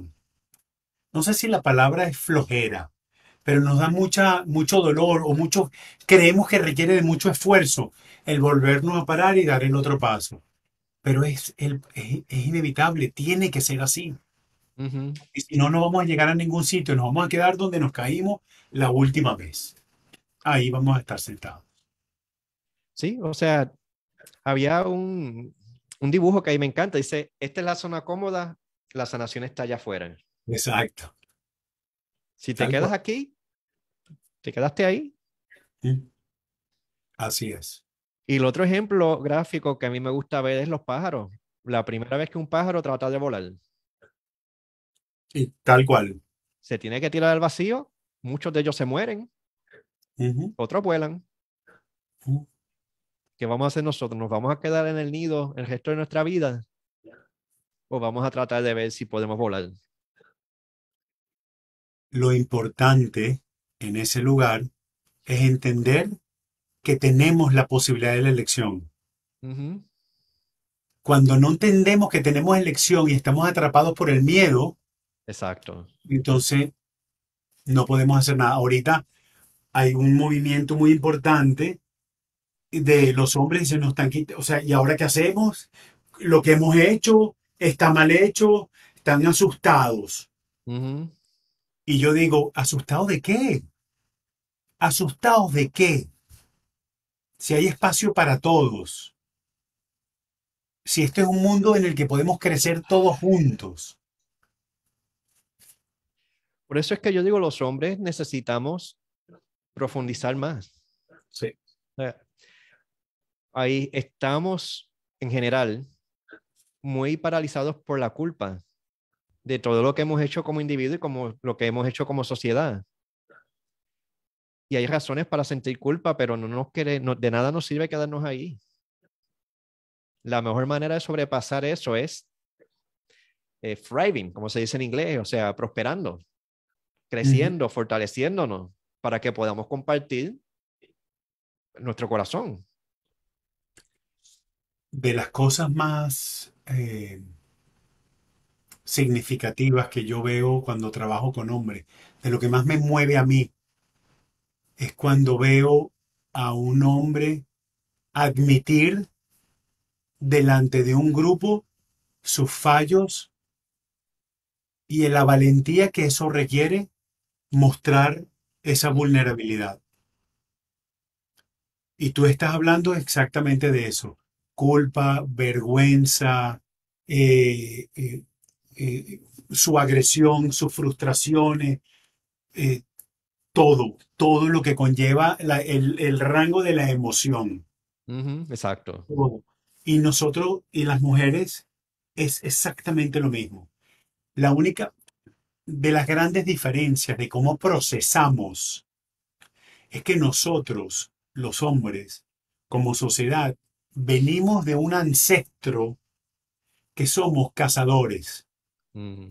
no sé si la palabra es flojera, pero nos da mucha, mucho dolor o mucho, creemos que requiere de mucho esfuerzo el volvernos a parar y dar el otro paso. Pero es, es, es inevitable, tiene que ser así. Y si no, no vamos a llegar a ningún sitio, nos vamos a quedar donde nos caímos la última vez. Ahí vamos a estar sentados. Sí, o sea, había un, un dibujo que ahí me encanta. Dice, esta es la zona cómoda, la sanación está allá afuera. Exacto. Si te quedas aquí, te quedaste ahí. Así es. Y el otro ejemplo gráfico que a mí me gusta ver es los pájaros. La primera vez que un pájaro trata de volar, Y tal cual. se tiene que tirar al vacío, muchos de ellos se mueren, otros vuelan. ¿Qué vamos a hacer nosotros? ¿Nos vamos a quedar en el nido el resto de nuestra vida? ¿O vamos a tratar de ver si podemos volar? Lo importante en ese lugar es entender que tenemos la posibilidad de la elección. Cuando no entendemos que tenemos elección y estamos atrapados por el miedo, Exacto. entonces no podemos hacer nada. Ahorita hay un movimiento muy importante de los hombres y se nos están quitando, o sea, ¿y ahora qué hacemos? Lo que hemos hecho está mal hecho, están asustados. Y yo digo, ¿asustados de qué? ¿Asustados de qué? Si hay espacio para todos. Si este es un mundo en el que podemos crecer todos juntos. Por eso es que yo digo, los hombres necesitamos profundizar más. Sí. Ahí estamos en general muy paralizados por la culpa de todo lo que hemos hecho como individuo y como lo que hemos hecho como sociedad. Y hay razones para sentir culpa, pero no nos quiere, no- de nada nos sirve quedarnos ahí. La mejor manera de sobrepasar eso es eh, thriving, como se dice en inglés, o sea, prosperando, creciendo, fortaleciéndonos para que podamos compartir nuestro corazón. De las cosas más eh, significativas que yo veo cuando trabajo con hombres, de lo que más me mueve a mí, es cuando veo a un hombre admitir delante de un grupo sus fallos y en la valentía que eso requiere mostrar esa vulnerabilidad. Y tú estás hablando exactamente de eso. Culpa, vergüenza, eh, eh, eh, su agresión, sus frustraciones, eh, todo, todo lo que conlleva la- el, el rango de la emoción. Exacto. Todo. Y nosotros y las mujeres es exactamente lo mismo. La única de las grandes diferencias de cómo procesamos es que nosotros, los hombres, como sociedad, venimos de un ancestro que somos cazadores.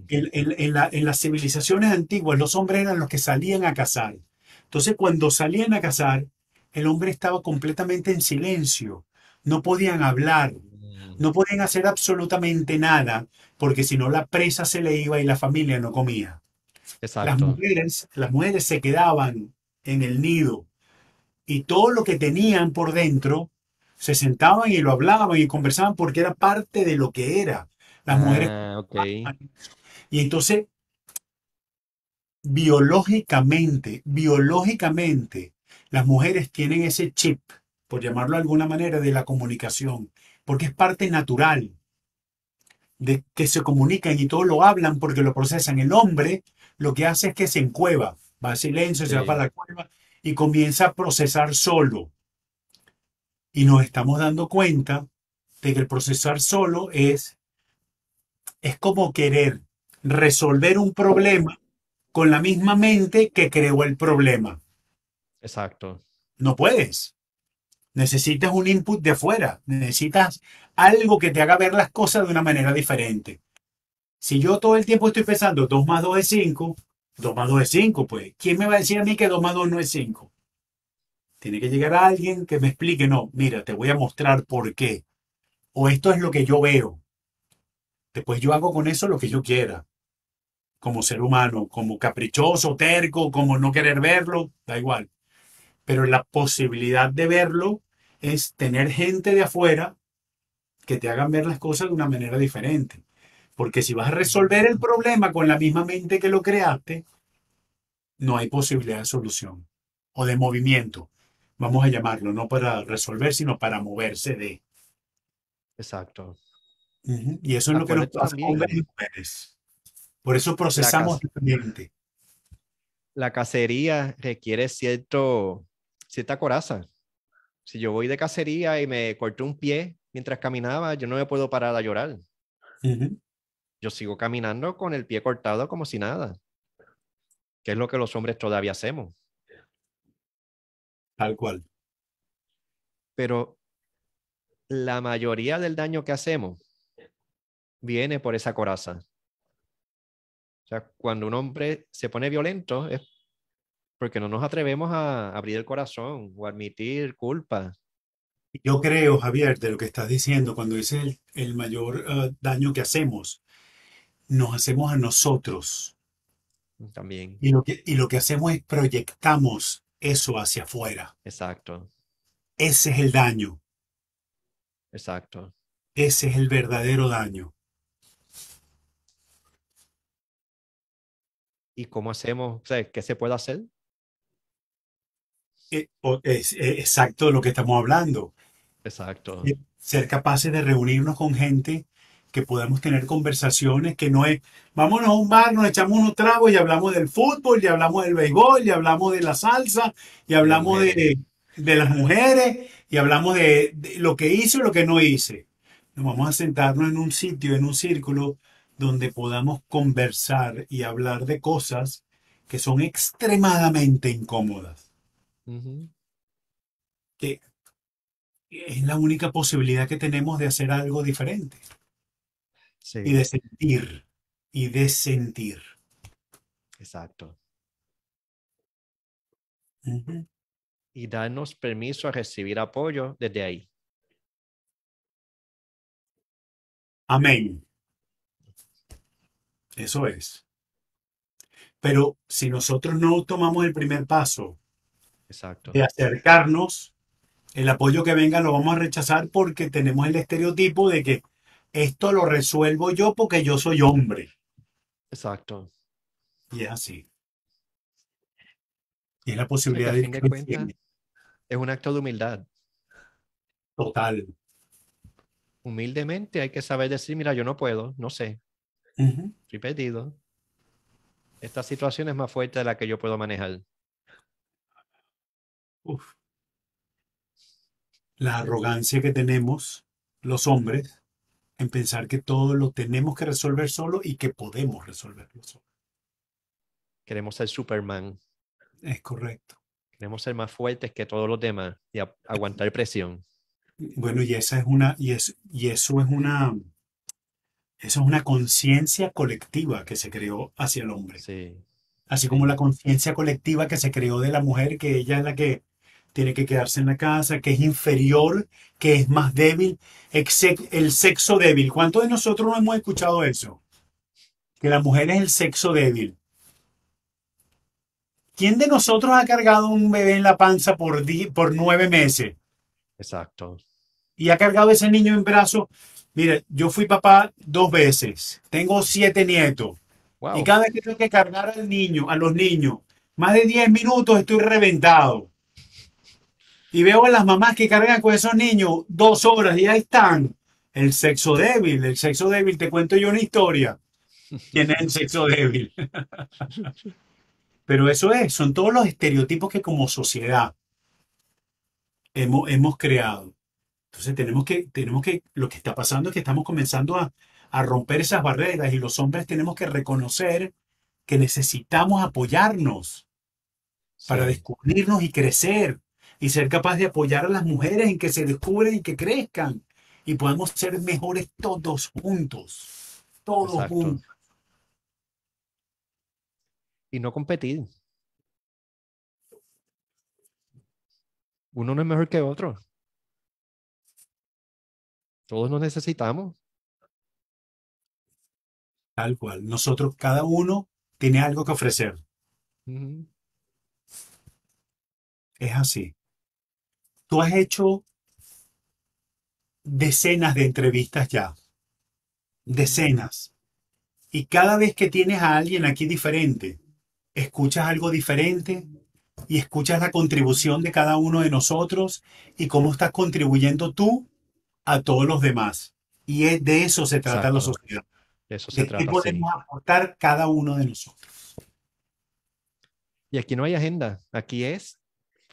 En, en- en la- en las civilizaciones antiguas, los hombres eran los que salían a cazar. Entonces, cuando salían a cazar, el hombre estaba completamente en silencio. No podían hablar, no podían hacer absolutamente nada, porque si no la presa se le iba y la familia no comía. Las mujeres, las mujeres se quedaban en el nido y todo lo que tenían por dentro se sentaban y lo hablaban y conversaban porque era parte de lo que era. Las mujeres Ah. Y entonces, biológicamente, biológicamente, las mujeres tienen ese chip, por llamarlo de alguna manera, de la comunicación, porque es parte natural de que se comunican y todos lo hablan porque lo procesan. El hombre lo que hace es que se encueva, va a silencio, se va para la cueva y comienza a procesar solo. Y nos estamos dando cuenta de que el procesar solo es, es como querer resolver un problema con la misma mente que creó el problema. Exacto. No puedes. Necesitas un input de afuera. Necesitas algo que te haga ver las cosas de una manera diferente. Si yo todo el tiempo estoy pensando 2 más 2 es 5, 2 más 2 es 5, pues, ¿quién me va a decir a mí que 2 más 2 no es 5? Tiene que llegar alguien que me explique, no, mira, te voy a mostrar por qué. O esto es lo que yo veo. Después yo hago con eso lo que yo quiera. Como ser humano, como caprichoso, terco, como no querer verlo, da igual. Pero la posibilidad de verlo es tener gente de afuera que te hagan ver las cosas de una manera diferente. Porque si vas a resolver el problema con la misma mente que lo creaste, no hay posibilidad de solución o de movimiento. Vamos a llamarlo, no para resolver, sino para moverse de. Exacto. Ujú. Y eso es lo que nos pasa con y mujeres. Por eso procesamos diferente. la cacería requiere cierto, cierta coraza. Si yo voy de cacería y me corté un pie mientras caminaba, yo no me puedo parar a llorar. Yo sigo caminando con el pie cortado como si nada, que es lo que los hombres todavía hacemos. Tal cual. Pero la mayoría del daño que hacemos viene por esa coraza. O sea, cuando un hombre se pone violento es porque no nos atrevemos a abrir el corazón o admitir culpa. Yo creo, Javier, de lo que estás diciendo, cuando dices el, mayor uh, daño que hacemos, nos hacemos a nosotros. También. Y lo, que, y lo que hacemos es proyectamos eso hacia afuera. Exacto. Ese es el daño. Exacto. Ese es el verdadero daño. ¿Y cómo hacemos? ¿Qué se puede hacer? Eh, es, eh, exacto lo que estamos hablando. Exacto. Eh, ser capaces de reunirnos con gente que podamos tener conversaciones que no es, vámonos a un bar, nos echamos unos tragos y hablamos del fútbol, y hablamos del béisbol, y hablamos de la salsa, y hablamos de, de las mujeres, y hablamos de, lo que hice o lo que no hice. Nos vamos a sentarnos en un sitio, en un círculo, donde podamos conversar y hablar de cosas que son extremadamente incómodas. Que es la única posibilidad que tenemos de hacer algo diferente. Y de sentir. Y de sentir. Exacto. Y darnos permiso a recibir apoyo desde ahí. Amén. Eso es. Pero si nosotros no tomamos el primer paso Exacto. de acercarnos, el apoyo que venga lo vamos a rechazar porque tenemos el estereotipo de que esto lo resuelvo yo porque yo soy hombre. Exacto. Y es así. Y es la posibilidad de... de es un acto de humildad. Total. Humildemente hay que saber decir, mira, yo no puedo, no sé. Perdido. Esta situación es más fuerte de la que yo puedo manejar. La arrogancia que tenemos los hombres en pensar que todo lo tenemos que resolver solo y que podemos resolverlo solo. Queremos ser Superman. Es correcto. Queremos ser más fuertes que todos los demás y aguantar presión. Bueno, y esa es una, y, es, y eso es una, eso es una conciencia colectiva que se creó hacia el hombre. Sí. Así como la conciencia colectiva que se creó de la mujer, que ella es la que tiene que quedarse en la casa, que es inferior, que es más débil, el sexo débil. ¿Cuántos de nosotros no hemos escuchado eso? Que la mujer es el sexo débil. ¿Quién de nosotros ha cargado un bebé en la panza por, por nueve meses? Exacto. Y ha cargado ese niño en brazos. Mire, yo fui papá dos veces. Tengo siete nietos. Y cada vez que tengo que cargar al niño, a los niños, más de diez minutos estoy reventado. Y veo a las mamás que cargan con esos niños dos horas y ahí están. El sexo débil, el sexo débil, te cuento yo una historia. ¿Quién es el sexo débil? Pero eso es, son todos los estereotipos que como sociedad hemos, hemos creado. Entonces tenemos que, tenemos que, lo que está pasando es que estamos comenzando a, a romper esas barreras y los hombres tenemos que reconocer que necesitamos apoyarnos para descubrirnos y crecer y ser capaz de apoyar a las mujeres en que se descubren y que crezcan y podamos ser mejores todos juntos, todos juntos. Y no competir. Uno no es mejor que otro. Todos nos necesitamos. Tal cual. Nosotros, cada uno tiene algo que ofrecer. Es así. Tú has hecho decenas de entrevistas ya. Decenas. Y cada vez que tienes a alguien aquí diferente, escuchas algo diferente y escuchas la contribución de cada uno de nosotros y cómo estás contribuyendo tú a todos los demás. Y de eso se trata la sociedad. De eso se trata. ¿Qué podemos aportar cada uno de nosotros? Y aquí no hay agenda, aquí es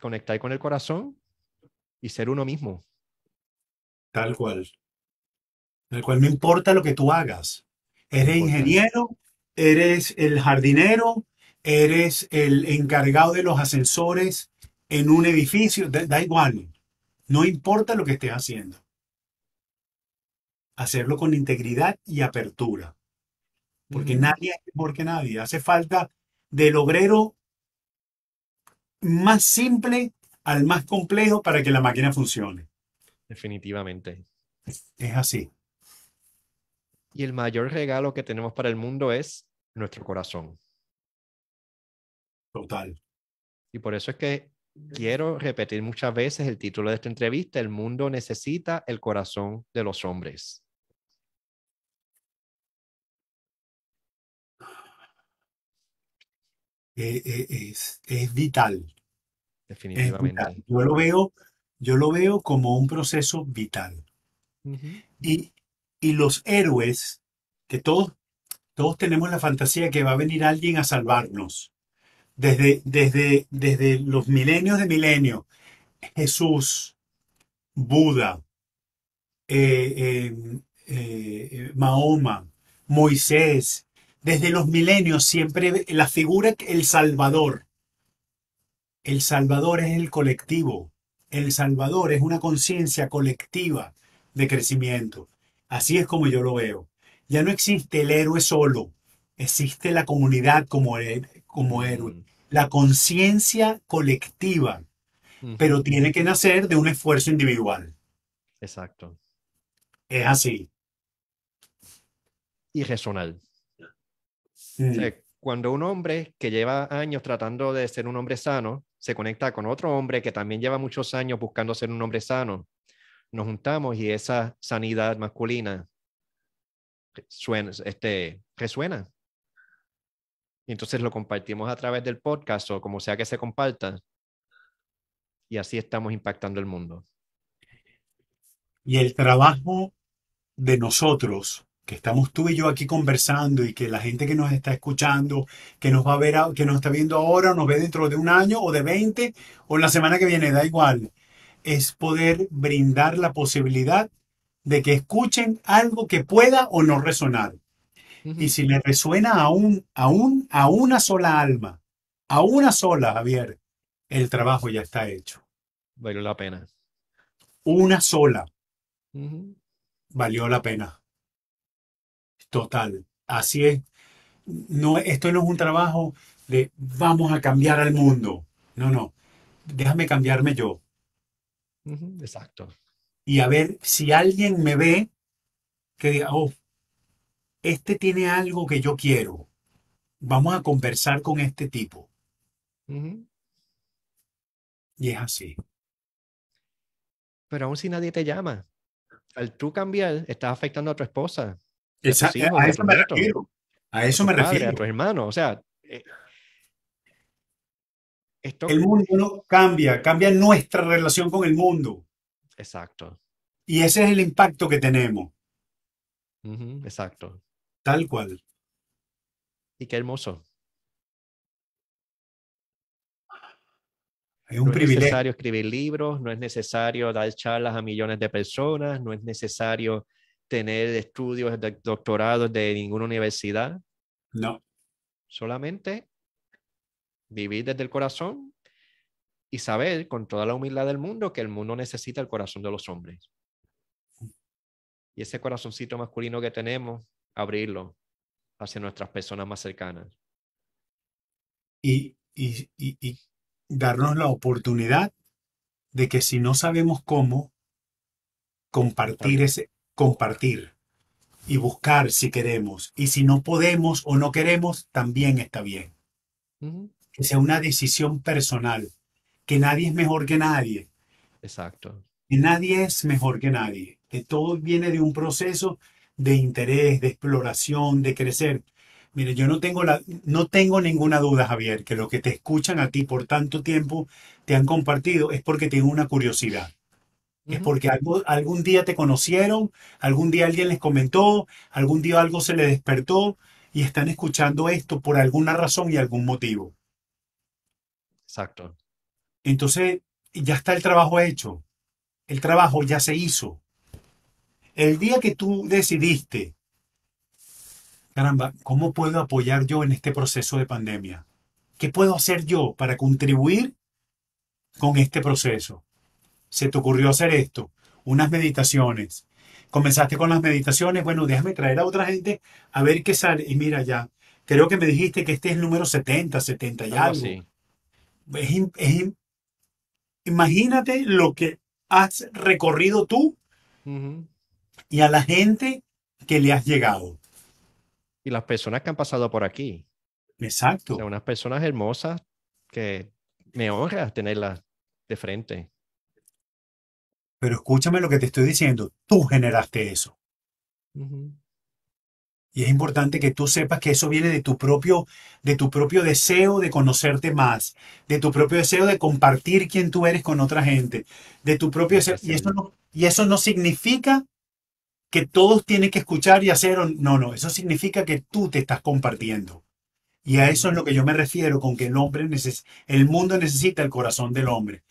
conectar con el corazón y ser uno mismo. Tal cual. Tal cual, no importa lo que tú hagas. Eres ingeniero, eres el jardinero, eres el encargado de los ascensores en un edificio, da, da igual. No importa lo que estés haciendo. Hacerlo con integridad y apertura. Porque nadie es mejor que nadie. Hace falta del obrero más simple al más complejo para que la máquina funcione. Definitivamente. Es así. Y el mayor regalo que tenemos para el mundo es nuestro corazón. Total. Y por eso es que quiero repetir muchas veces el título de esta entrevista, El mundo necesita el corazón de los hombres. Eh, eh, es, es vital. Es vital. Definitivamente. Yo lo veo, yo lo veo como un proceso vital. Y, y los héroes, que todos, todos tenemos la fantasía que va a venir alguien a salvarnos. Desde, desde, desde los milenios de milenios, Jesús, Buda, eh, eh, eh, Mahoma, Moisés, desde los milenios siempre la figura, el Salvador. El Salvador es el colectivo. El Salvador es una conciencia colectiva de crecimiento. Así es como yo lo veo. Ya no existe el héroe solo, existe la comunidad como, como héroe. La conciencia colectiva, pero tiene que nacer de un esfuerzo individual. Exacto. Es así. Y resonar. O sea, cuando un hombre que lleva años tratando de ser un hombre sano se conecta con otro hombre que también lleva muchos años buscando ser un hombre sano, nos juntamos y esa sanidad masculina suena, este, resuena. Y entonces lo compartimos a través del podcast o como sea que se comparta. Y así estamos impactando el mundo. Y el trabajo de nosotros, que estamos tú y yo aquí conversando y que la gente que nos está escuchando, que nos va a ver, que nos está viendo ahora, o nos ve dentro de un año o de 20 o la semana que viene, da igual, es poder brindar la posibilidad de que escuchen algo que pueda o no resonar. Y si le resuena a, un, a, un, a una sola alma, a una sola, Javier, el trabajo ya está hecho. Valió la pena. Una sola valió la pena. Total. Así es. No, esto no es un trabajo de vamos a cambiar al mundo. No, no. Déjame cambiarme yo. Exacto. Y a ver si alguien me ve que diga, oh, este tiene algo que yo quiero. Vamos a conversar con este tipo. Y es así. Pero aún si nadie te llama, al tú cambiar, estás afectando a tu esposa, Esa- a a eso me refiero. A eso me padres, a refiero. tus hermanos. O sea, eh, esto, El mundo no cambia, cambia nuestra relación con el mundo. exacto. Y ese es el impacto que tenemos. Exacto. Tal cual. Y qué hermoso. Es un No es necesario escribir libros, no es necesario dar charlas a millones de personas, no es necesario tener estudios de doctorados de ninguna universidad, No. solamente vivir desde el corazón y saber con toda la humildad del mundo que el mundo necesita el corazón de los hombres. Y ese corazoncito masculino que tenemos, abrirlo hacia nuestras personas más cercanas. y, y- y- y darnos la oportunidad de que si no sabemos cómo, compartir ese, compartir y buscar si queremos. Y si no podemos o no queremos, también está bien. Que sea una decisión personal, que nadie es mejor que nadie, Exacto. que nadie es mejor que nadie, que todo viene de un proceso de interés, de exploración, de crecer. Mire, yo no tengo, la, no tengo ninguna duda, Javier, que los que te escuchan a ti por tanto tiempo te han compartido es porque tienen una curiosidad. Es porque algo- algún día te conocieron, algún día alguien les comentó, algún día algo se les despertó y están escuchando esto por alguna razón y algún motivo. Exacto. Entonces, ya está el trabajo hecho. El trabajo ya se hizo. El día que tú decidiste, caramba, ¿cómo puedo apoyar yo en este proceso de pandemia? ¿Qué puedo hacer yo para contribuir con este proceso? Se te ocurrió hacer esto, unas meditaciones. Comenzaste con las meditaciones, bueno, déjame traer a otra gente a ver qué sale. Y mira ya, creo que me dijiste que este es el número 70, 70 y algo. Así. Es es im- imagínate lo que has recorrido tú y a la gente que le has llegado. Y las personas que han pasado por aquí. O Exacto. sea, unas personas hermosas que me honra tenerlas de frente. Pero escúchame lo que te estoy diciendo. Tú generaste eso. Y es importante que tú sepas que eso viene de tu propio, de tu propio deseo de conocerte más, de tu propio deseo de compartir quién tú eres con otra gente, de tu propio deseo. Y eso no, y eso no significa que todos tienen que escuchar y hacer. No, no, eso significa que tú te estás compartiendo. Y a eso es lo que yo me refiero con que el hombre neces- el mundo necesita el corazón del hombre.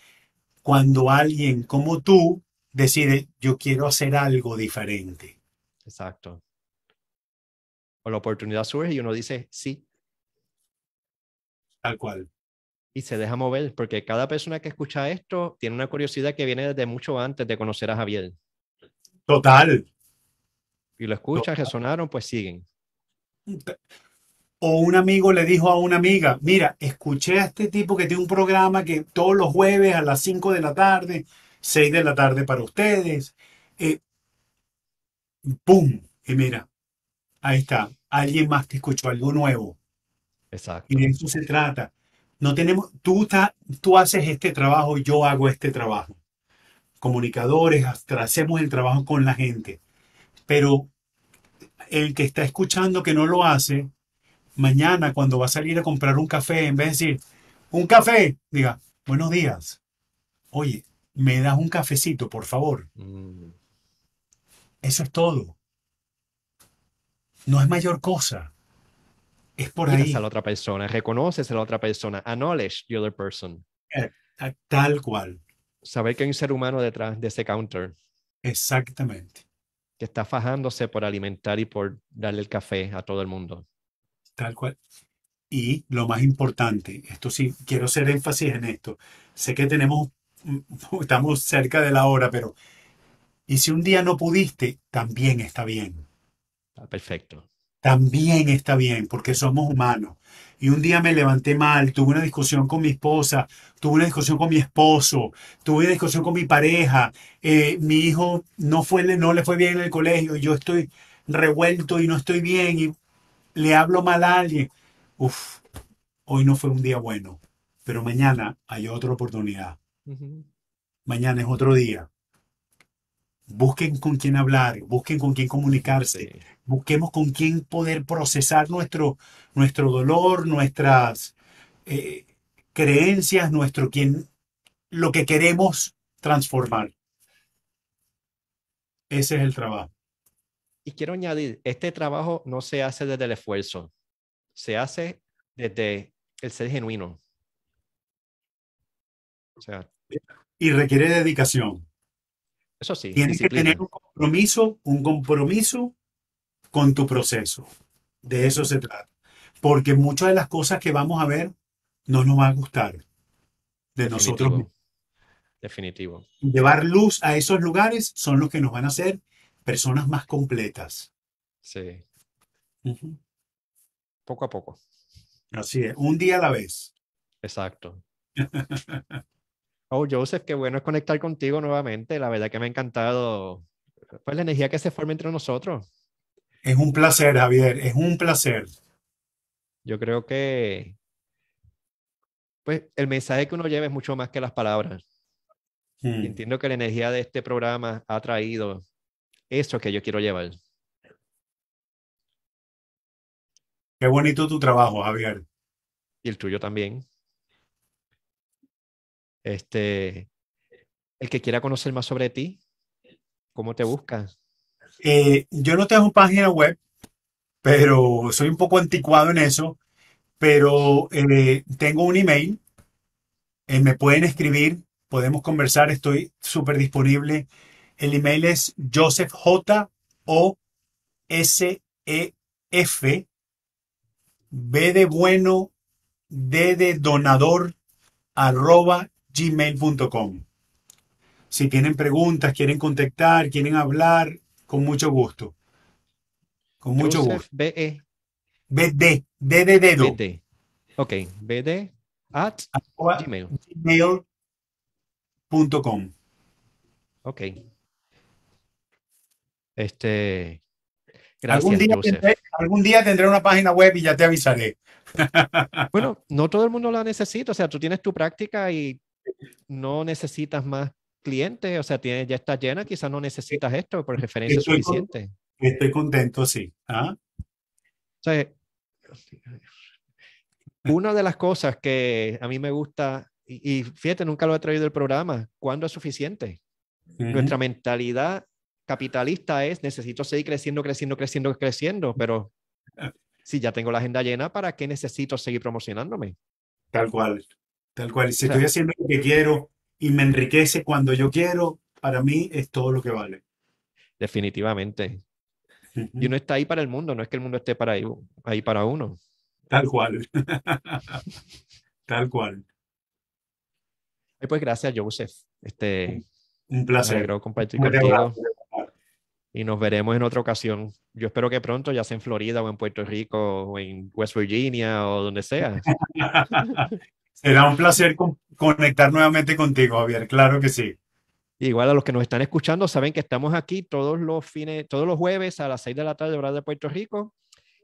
Cuando alguien como tú decide, yo quiero hacer algo diferente. Exacto. O la oportunidad surge y uno dice sí Tal cual. y se deja mover, porque cada persona que escucha esto tiene una curiosidad que viene desde mucho antes de conocer a Javier. Total. Y lo escuchan, resonaron, pues siguen. O un amigo le dijo a una amiga, mira, escuché a este tipo que tiene un programa que todos los jueves a las 5 de la tarde, 6 de la tarde para ustedes. eh, ¡Pum! Y mira, ahí está. Alguien más que escuchó algo nuevo. Exacto. Y de eso se trata. No tenemos, tú, está- tú haces este trabajo, yo hago este trabajo. Comunicadores, hacemos el trabajo con la gente. Pero el que está escuchando que no lo hace, mañana cuando va a salir a comprar un café, en vez de decir, un café, diga, buenos días. Oye, ¿me das un cafecito, por favor? Mm, Eso es todo. No es mayor cosa. Es por miras ahí, a la otra persona, reconoces a la otra persona, acknowledge the other person. a- tal cual. Saber que hay un ser humano detrás de ese counter Exactamente. que está fajándose por alimentar y por darle el café a todo el mundo. Tal cual. Y lo más importante, esto sí, quiero hacer énfasis en esto. Sé que tenemos, estamos cerca de la hora, pero, y si un día no pudiste, también está bien. Está perfecto. También está bien, porque somos humanos. Y un día me levanté mal, tuve una discusión con mi esposa, tuve una discusión con mi esposo, tuve una discusión con mi pareja, eh, mi hijo no, fue, no le fue bien en el colegio, yo estoy revuelto y no estoy bien y le hablo mal a alguien. Uf, hoy no fue un día bueno, pero mañana hay otra oportunidad. Mañana es otro día. Busquen con quién hablar, busquen con quién comunicarse Sí. busquemos con quién poder procesar nuestro, nuestro dolor, nuestras eh, creencias, nuestro quién, lo que queremos transformar. Ese es el trabajo. Y quiero añadir, este trabajo no se hace desde el esfuerzo, se hace desde el ser genuino. O sea, Y requiere dedicación. eso sí, Tienes que tener un compromiso, un compromiso con tu proceso. De eso se trata. Porque muchas de las cosas que vamos a ver no nos van a gustar de nosotros mismos. Definitivo. llevar luz a esos lugares son los que nos van a hacer personas más completas. Sí, poco a poco. Así es, un día a la vez. Exacto. Oh, Joseph, qué bueno es conectar contigo nuevamente. La verdad que me ha encantado pues, la energía que se forma entre nosotros. Es un placer, Javier, es un placer. Yo creo que pues, el mensaje que uno lleva es mucho más que las palabras. Y Mm. entiendo que la energía de este programa ha traído eso que yo quiero llevar. Qué bonito tu trabajo, Javier. Y el tuyo también. Este, el que quiera conocer más sobre ti, ¿cómo te buscas? Eh, yo no tengo página web, pero soy un poco anticuado en eso, pero eh, tengo un email Eh, me pueden escribir, podemos conversar, estoy súper disponible. El email es Joseph J O S E F B de bueno D de donador arroba gmail.com. Si tienen preguntas, quieren contactar, quieren hablar, con mucho gusto. Con mucho Joseph gusto. B-E. BD, D de dedo. BD. Ok, BD at arroba Gmail. gmail.com. Ok. Este. Algún día, tendré, algún día tendré una página web y ya te avisaré. Bueno, no todo el mundo la necesita. O sea, tú tienes tu práctica y no necesitas más clientes. O sea, tienes, ya está llena, quizás no necesitas esto, por referencia con- suficiente. Estoy contento, sí. ¿Ah? O sea, una de las cosas que a mí me gusta, y, y fíjate, nunca lo he traído del programa, ¿cuándo es suficiente? Nuestra mentalidad capitalista es necesito seguir creciendo, creciendo, creciendo, creciendo, pero si ya tengo la agenda llena, ¿para qué necesito seguir promocionándome? Tal cual. Tal cual. Si estoy haciendo lo que quiero y me enriquece cuando yo quiero, para mí es todo lo que vale. Definitivamente. Y uno está ahí para el mundo, no es que el mundo esté para ahí, ahí para uno. Tal cual. Tal cual. Pues gracias, Joseph. Este, Un me placer. alegró compartir contigo. Y nos veremos en otra ocasión. Yo espero que pronto, ya sea en Florida o en Puerto Rico o en West Virginia o donde sea. Será un placer con- conectar nuevamente contigo, Javier. Claro que sí. Igual a los que nos están escuchando saben que estamos aquí todos los fines, todos los jueves a las 6 de la tarde, hora de Puerto Rico,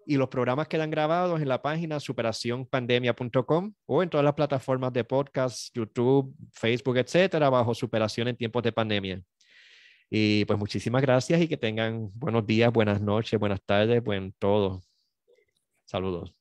y los programas quedan grabados en la página superacionpandemia.com o en todas las plataformas de podcast, YouTube, Facebook, etcétera, bajo Superación en tiempos de pandemia. Y pues muchísimas gracias y que tengan buenos días, buenas noches, buenas tardes, buen todo. Saludos.